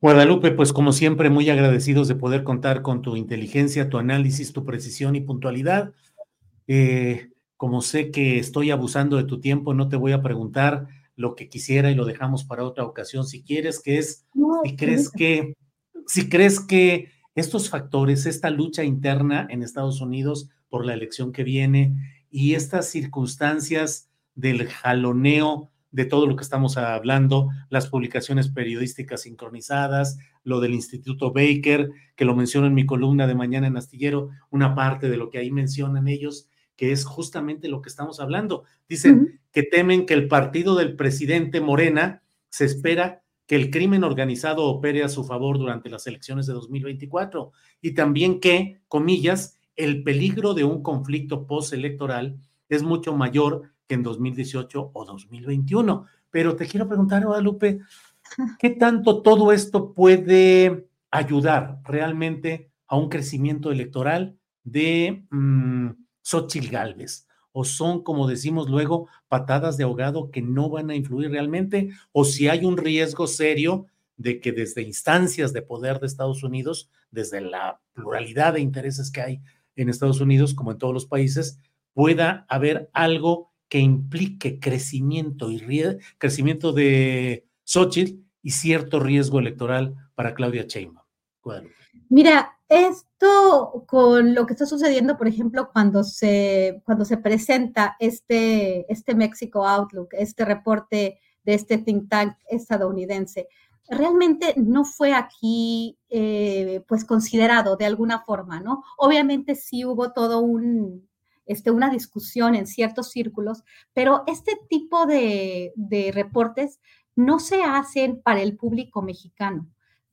Guadalupe, pues como siempre, muy agradecidos de poder contar con tu inteligencia, tu análisis, tu precisión y puntualidad. Eh, como sé que estoy abusando de tu tiempo, no te voy a preguntar lo que quisiera y lo dejamos para otra ocasión. Si quieres, que es, si crees que, si crees que estos factores, esta lucha interna en Estados Unidos por la elección que viene y estas circunstancias del jaloneo de todo lo que estamos hablando, las publicaciones periodísticas sincronizadas, lo del Instituto Baker, que lo menciono en mi columna de mañana en Astillero, una parte de lo que ahí mencionan ellos, que es justamente lo que estamos hablando. Dicen que temen que el partido del presidente Morena se espera que el crimen organizado opere a su favor durante las elecciones de 2024 y también que, comillas, el peligro de un conflicto postelectoral es mucho mayor que en 2018 o 2021. Pero te quiero preguntar, Guadalupe, *laughs* ¿qué tanto todo esto puede ayudar realmente a un crecimiento electoral de mm, Xochitl Galvez? ¿O son, como decimos luego, patadas de ahogado que no van a influir realmente? ¿O si hay un riesgo serio de que desde instancias de poder de Estados Unidos, desde la pluralidad de intereses que hay en Estados Unidos, como en todos los países, pueda haber algo que implique crecimiento y crecimiento de Xochitl y cierto riesgo electoral para Claudia Sheinbaum? Mira, esto con lo que está sucediendo, por ejemplo, cuando se, cuando se presenta este, este Mexico Outlook, este reporte de este think tank estadounidense, realmente no fue aquí eh, pues considerado de alguna forma, ¿no? Obviamente sí hubo todo un, este, una discusión en ciertos círculos, pero este tipo de, de reportes no se hacen para el público mexicano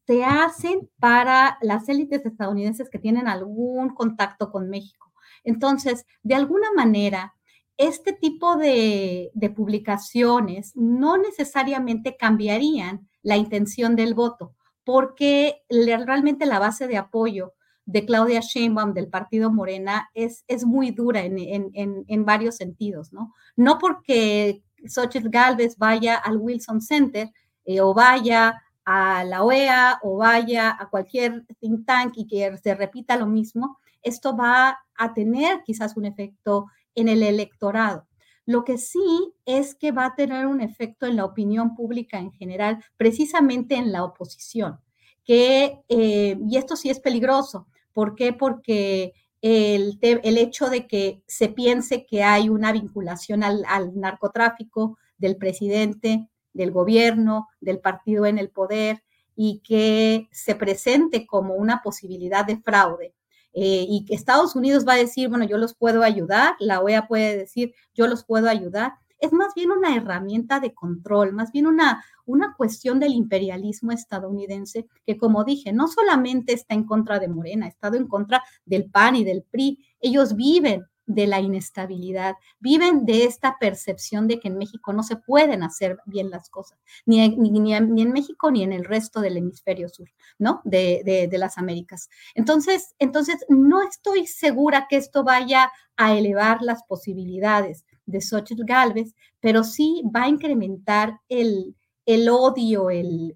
se hacen para las élites estadounidenses que tienen algún contacto con México. Entonces, de alguna manera, este tipo de, publicaciones no necesariamente cambiarían la intención del voto, porque realmente la base de apoyo de Claudia Sheinbaum del partido Morena es, es muy dura en, en, varios sentidos, ¿no? No porque Xochitl Galvez vaya al Wilson Center eh, o vaya a la OEA o vaya a cualquier think tank y que se repita lo mismo, esto va a tener quizás un efecto en el electorado. Lo que sí es que va a tener un efecto en la opinión pública en general, precisamente en la oposición, que, eh, y esto sí es peligroso. ¿Por qué? Porque el, el, hecho de que se piense que hay una vinculación al, al narcotráfico del presidente, del gobierno, del partido en el poder y que se presente como una posibilidad de fraude. Eh, y que Estados Unidos va a decir, bueno, yo los puedo ayudar, la OEA puede decir, yo los puedo ayudar. Es más bien una herramienta de control, más bien una, una cuestión del imperialismo estadounidense que, como dije, no solamente está en contra de Morena, ha estado en contra del PAN y del PRI. Ellos viven de la inestabilidad, viven de esta percepción de que en México no se pueden hacer bien las cosas, ni, ni, en México ni en el resto del hemisferio sur, ¿no? De, las Américas. Entonces, entonces, no estoy segura que esto vaya a elevar las posibilidades de Xochitl Galvez, pero sí va a incrementar el, el odio, el,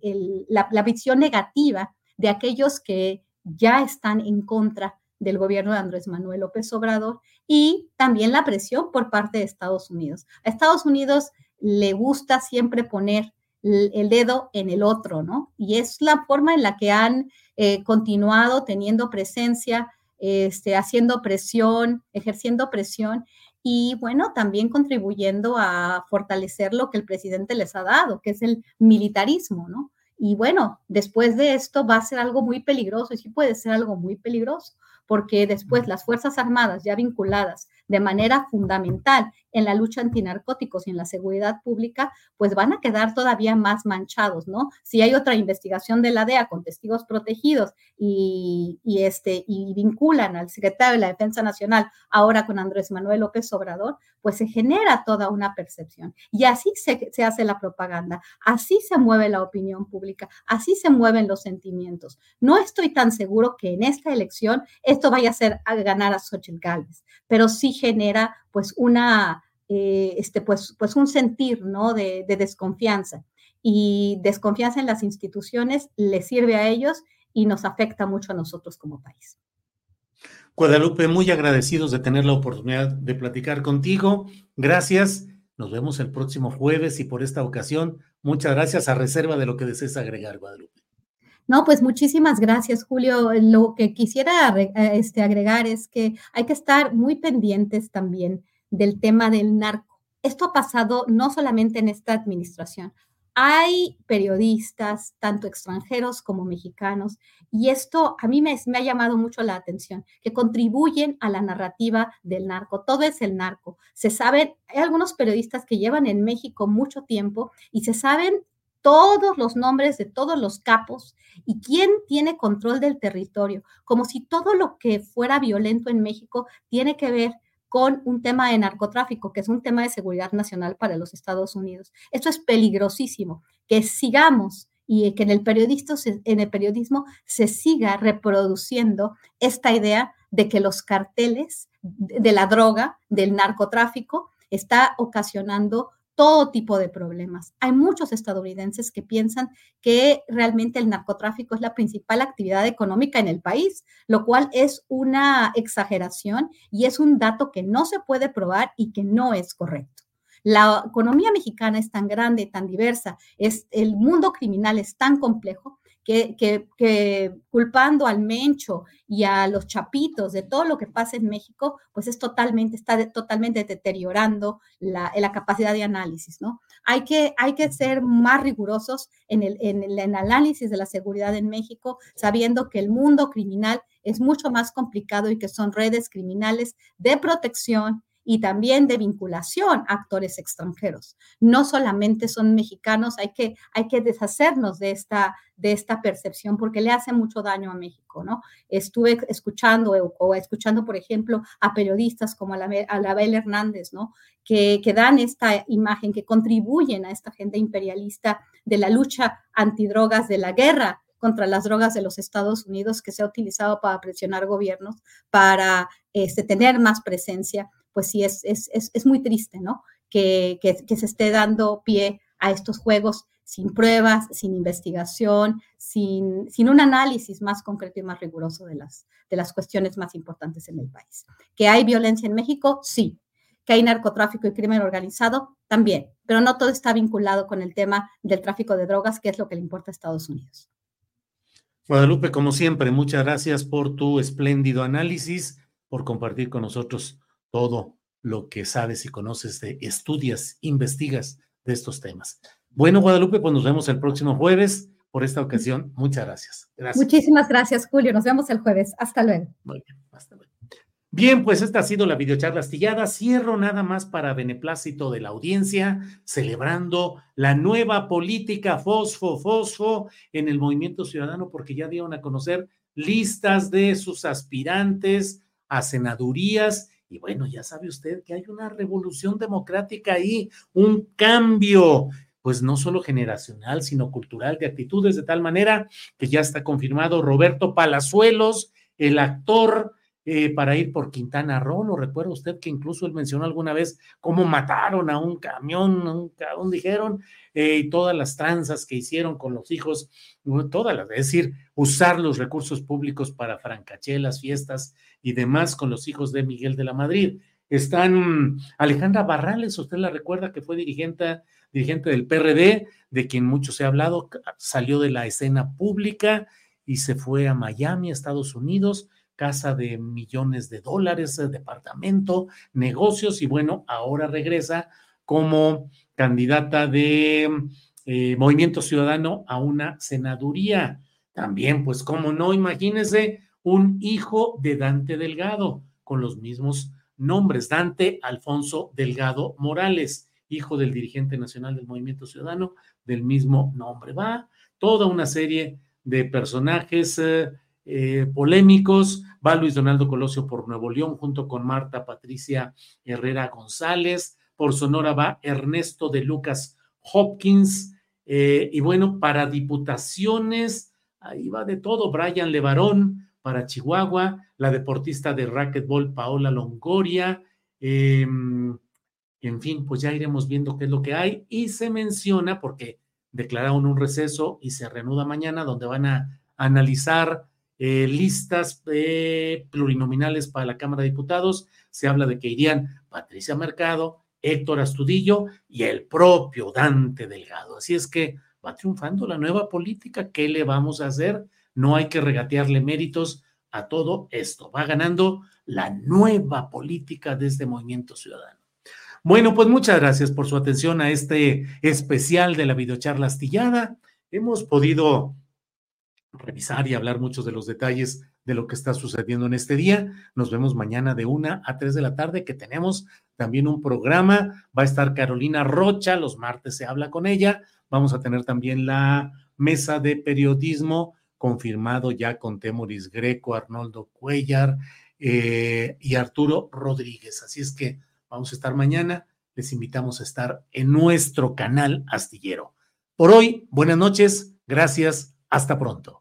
la, la visión negativa de aquellos que ya están en contra del gobierno de Andrés Manuel López Obrador y también la presión por parte de Estados Unidos. A Estados Unidos le gusta siempre poner el dedo en el otro, ¿no? Y es la forma en la que han eh, continuado teniendo presencia, este, haciendo presión, ejerciendo presión y bueno, también contribuyendo a fortalecer lo que el presidente les ha dado, que es el militarismo, ¿no? Y bueno, después de esto va a ser algo muy peligroso y sí puede ser algo muy peligroso, porque después las Fuerzas Armadas ya vinculadas de manera fundamental en la lucha antinarcóticos y en la seguridad pública, pues van a quedar todavía más manchados, ¿no? Si hay otra investigación de la DEA con testigos protegidos y, este, y vinculan al secretario de la Defensa Nacional ahora con Andrés Manuel López Obrador, pues se genera toda una percepción. Y así se, se hace la propaganda, así se mueve la opinión pública, así se mueven los sentimientos. No estoy tan seguro que en esta elección esto vaya a ser a ganar a Xochitl Gálvez, pero sí genera pues una, eh, este, pues, pues un sentir, ¿no? De, desconfianza. Y desconfianza en las instituciones les sirve a ellos y nos afecta mucho a nosotros como país. Guadalupe, muy agradecidos de tener la oportunidad de platicar contigo. Gracias. Nos vemos el próximo jueves y por esta ocasión, muchas gracias a reserva de lo que desees agregar, Guadalupe. No, pues muchísimas gracias, Julio. Lo que quisiera eh, este, agregar es que hay que estar muy pendientes también del tema del narco. Esto ha pasado no solamente en esta administración. Hay periodistas, tanto extranjeros como mexicanos, y esto a mí me, ha llamado mucho la atención, que contribuyen a la narrativa del narco. Todo es el narco. Se saben, hay algunos periodistas que llevan en México mucho tiempo y se saben todos los nombres de todos los capos y quién tiene control del territorio, como si todo lo que fuera violento en México tiene que ver con un tema de narcotráfico, que es un tema de seguridad nacional para los Estados Unidos. Esto es peligrosísimo, que sigamos y que en el, en el periodismo se siga reproduciendo esta idea de que los carteles de la droga, del narcotráfico, está ocasionando todo tipo de problemas. Hay muchos estadounidenses que piensan que realmente el narcotráfico es la principal actividad económica en el país, lo cual es una exageración y es un dato que no se puede probar y que no es correcto. La economía mexicana es tan grande, tan diversa, es, el mundo criminal es tan complejo que, culpando al Mencho y a los chapitos de todo lo que pasa en México, pues es totalmente, está totalmente deteriorando la, la, capacidad de análisis, ¿no? Hay que, hay que ser más rigurosos en el, en el análisis de la seguridad en México, sabiendo que el mundo criminal es mucho más complicado y que son redes criminales de protección y también de vinculación a actores extranjeros. No solamente son mexicanos, hay que, hay que deshacernos de esta, de esta percepción porque le hace mucho daño a México, ¿no? Estuve escuchando o, escuchando, por ejemplo, a periodistas como Alabel Hernández, ¿no? Que, que dan esta imagen, que contribuyen a esta agenda imperialista de la lucha antidrogas, de la guerra contra las drogas de los Estados Unidos que se ha utilizado para presionar gobiernos, para este, tener más presencia pues sí es, es, es, muy triste, ¿no? Que, que, se esté dando pie a estos juegos sin pruebas, sin investigación, sin, sin un análisis más concreto y más riguroso de las, de las cuestiones más importantes en el país. ¿Que hay violencia en México? Sí. ¿Que hay narcotráfico y crimen organizado? También. Pero no todo está vinculado con el tema del tráfico de drogas, que es lo que le importa a Estados Unidos. Guadalupe, como siempre, muchas gracias por tu espléndido análisis, por compartir con nosotros todo lo que sabes y conoces de estudias, investigas de estos temas. Bueno, Guadalupe, pues nos vemos el próximo jueves. Por esta ocasión, muchas gracias. Muchísimas gracias, Julio. Nos vemos el jueves. Hasta luego. Muy bien, hasta luego. Bien, pues esta ha sido la videocharla astillada. Cierro nada más para beneplácito de la audiencia, celebrando la nueva política fosfo, fosfo en el movimiento ciudadano, porque ya dieron a conocer listas de sus aspirantes a senadurías y bueno, ya sabe usted que hay una revolución democrática ahí, un cambio, pues no solo generacional, sino cultural, de actitudes, de tal manera que ya está confirmado Roberto Palazuelos, el actor eh, para ir por Quintana Roo. ¿Lo recuerda usted que incluso él mencionó alguna vez cómo mataron a un camión, un, un dijeron, eh, y todas las tranzas que hicieron con los hijos, todas las, es decir, usar los recursos públicos para francachelas, fiestas y demás con los hijos de Miguel de la Madrid. Están Alejandra Barrales, usted la recuerda que fue dirigente, dirigente del PRD, de quien mucho se ha hablado, salió de la escena pública y se fue a Miami, Estados Unidos, casa de millones de dólares, eh, departamento, negocios y bueno, ahora regresa como candidata de eh, Movimiento Ciudadano a una senaduría. También, pues, como no, imagínese un hijo de Dante Delgado, con los mismos nombres, Dante Alfonso Delgado Morales, hijo del dirigente nacional del Movimiento Ciudadano, del mismo nombre. Va toda una serie de personajes eh, eh, polémicos. Va Luis Donaldo Colosio por Nuevo León junto con Marta Patricia Herrera González. Por Sonora va Ernesto de Lucas Hopkins. Eh, y bueno, para diputaciones, ahí va de todo. Brian Levarón para Chihuahua, la deportista de racquetball Paola Longoria. Em, en fin, pues ya iremos viendo qué es lo que hay. Y se menciona, porque declararon un receso y se reanuda mañana, donde van a analizar eh, listas plurinominales para la Cámara de Diputados. Se habla de que irían Patricia Mercado, Héctor Astudillo y el propio Dante Delgado. Así es que va triunfando la nueva política. ¿Qué le vamos a hacer? No hay que regatearle méritos a todo esto. Va ganando la nueva política de este movimiento ciudadano. Bueno, pues muchas gracias por su atención a este especial de la videocharla astillada. Hemos podido revisar y hablar muchos de los detalles de lo que está sucediendo en este día. Nos vemos mañana de una a tres de la tarde, que tenemos también un programa. Va a estar Carolina Rocha, los martes se habla con ella. Vamos a tener también la mesa de periodismo confirmado ya con Temoris Greco, Arnoldo Cuellar eh, y Arturo Rodríguez. Así es que vamos a estar mañana. Les invitamos a estar en nuestro canal astillero. Por hoy, buenas noches. Gracias. Hasta pronto.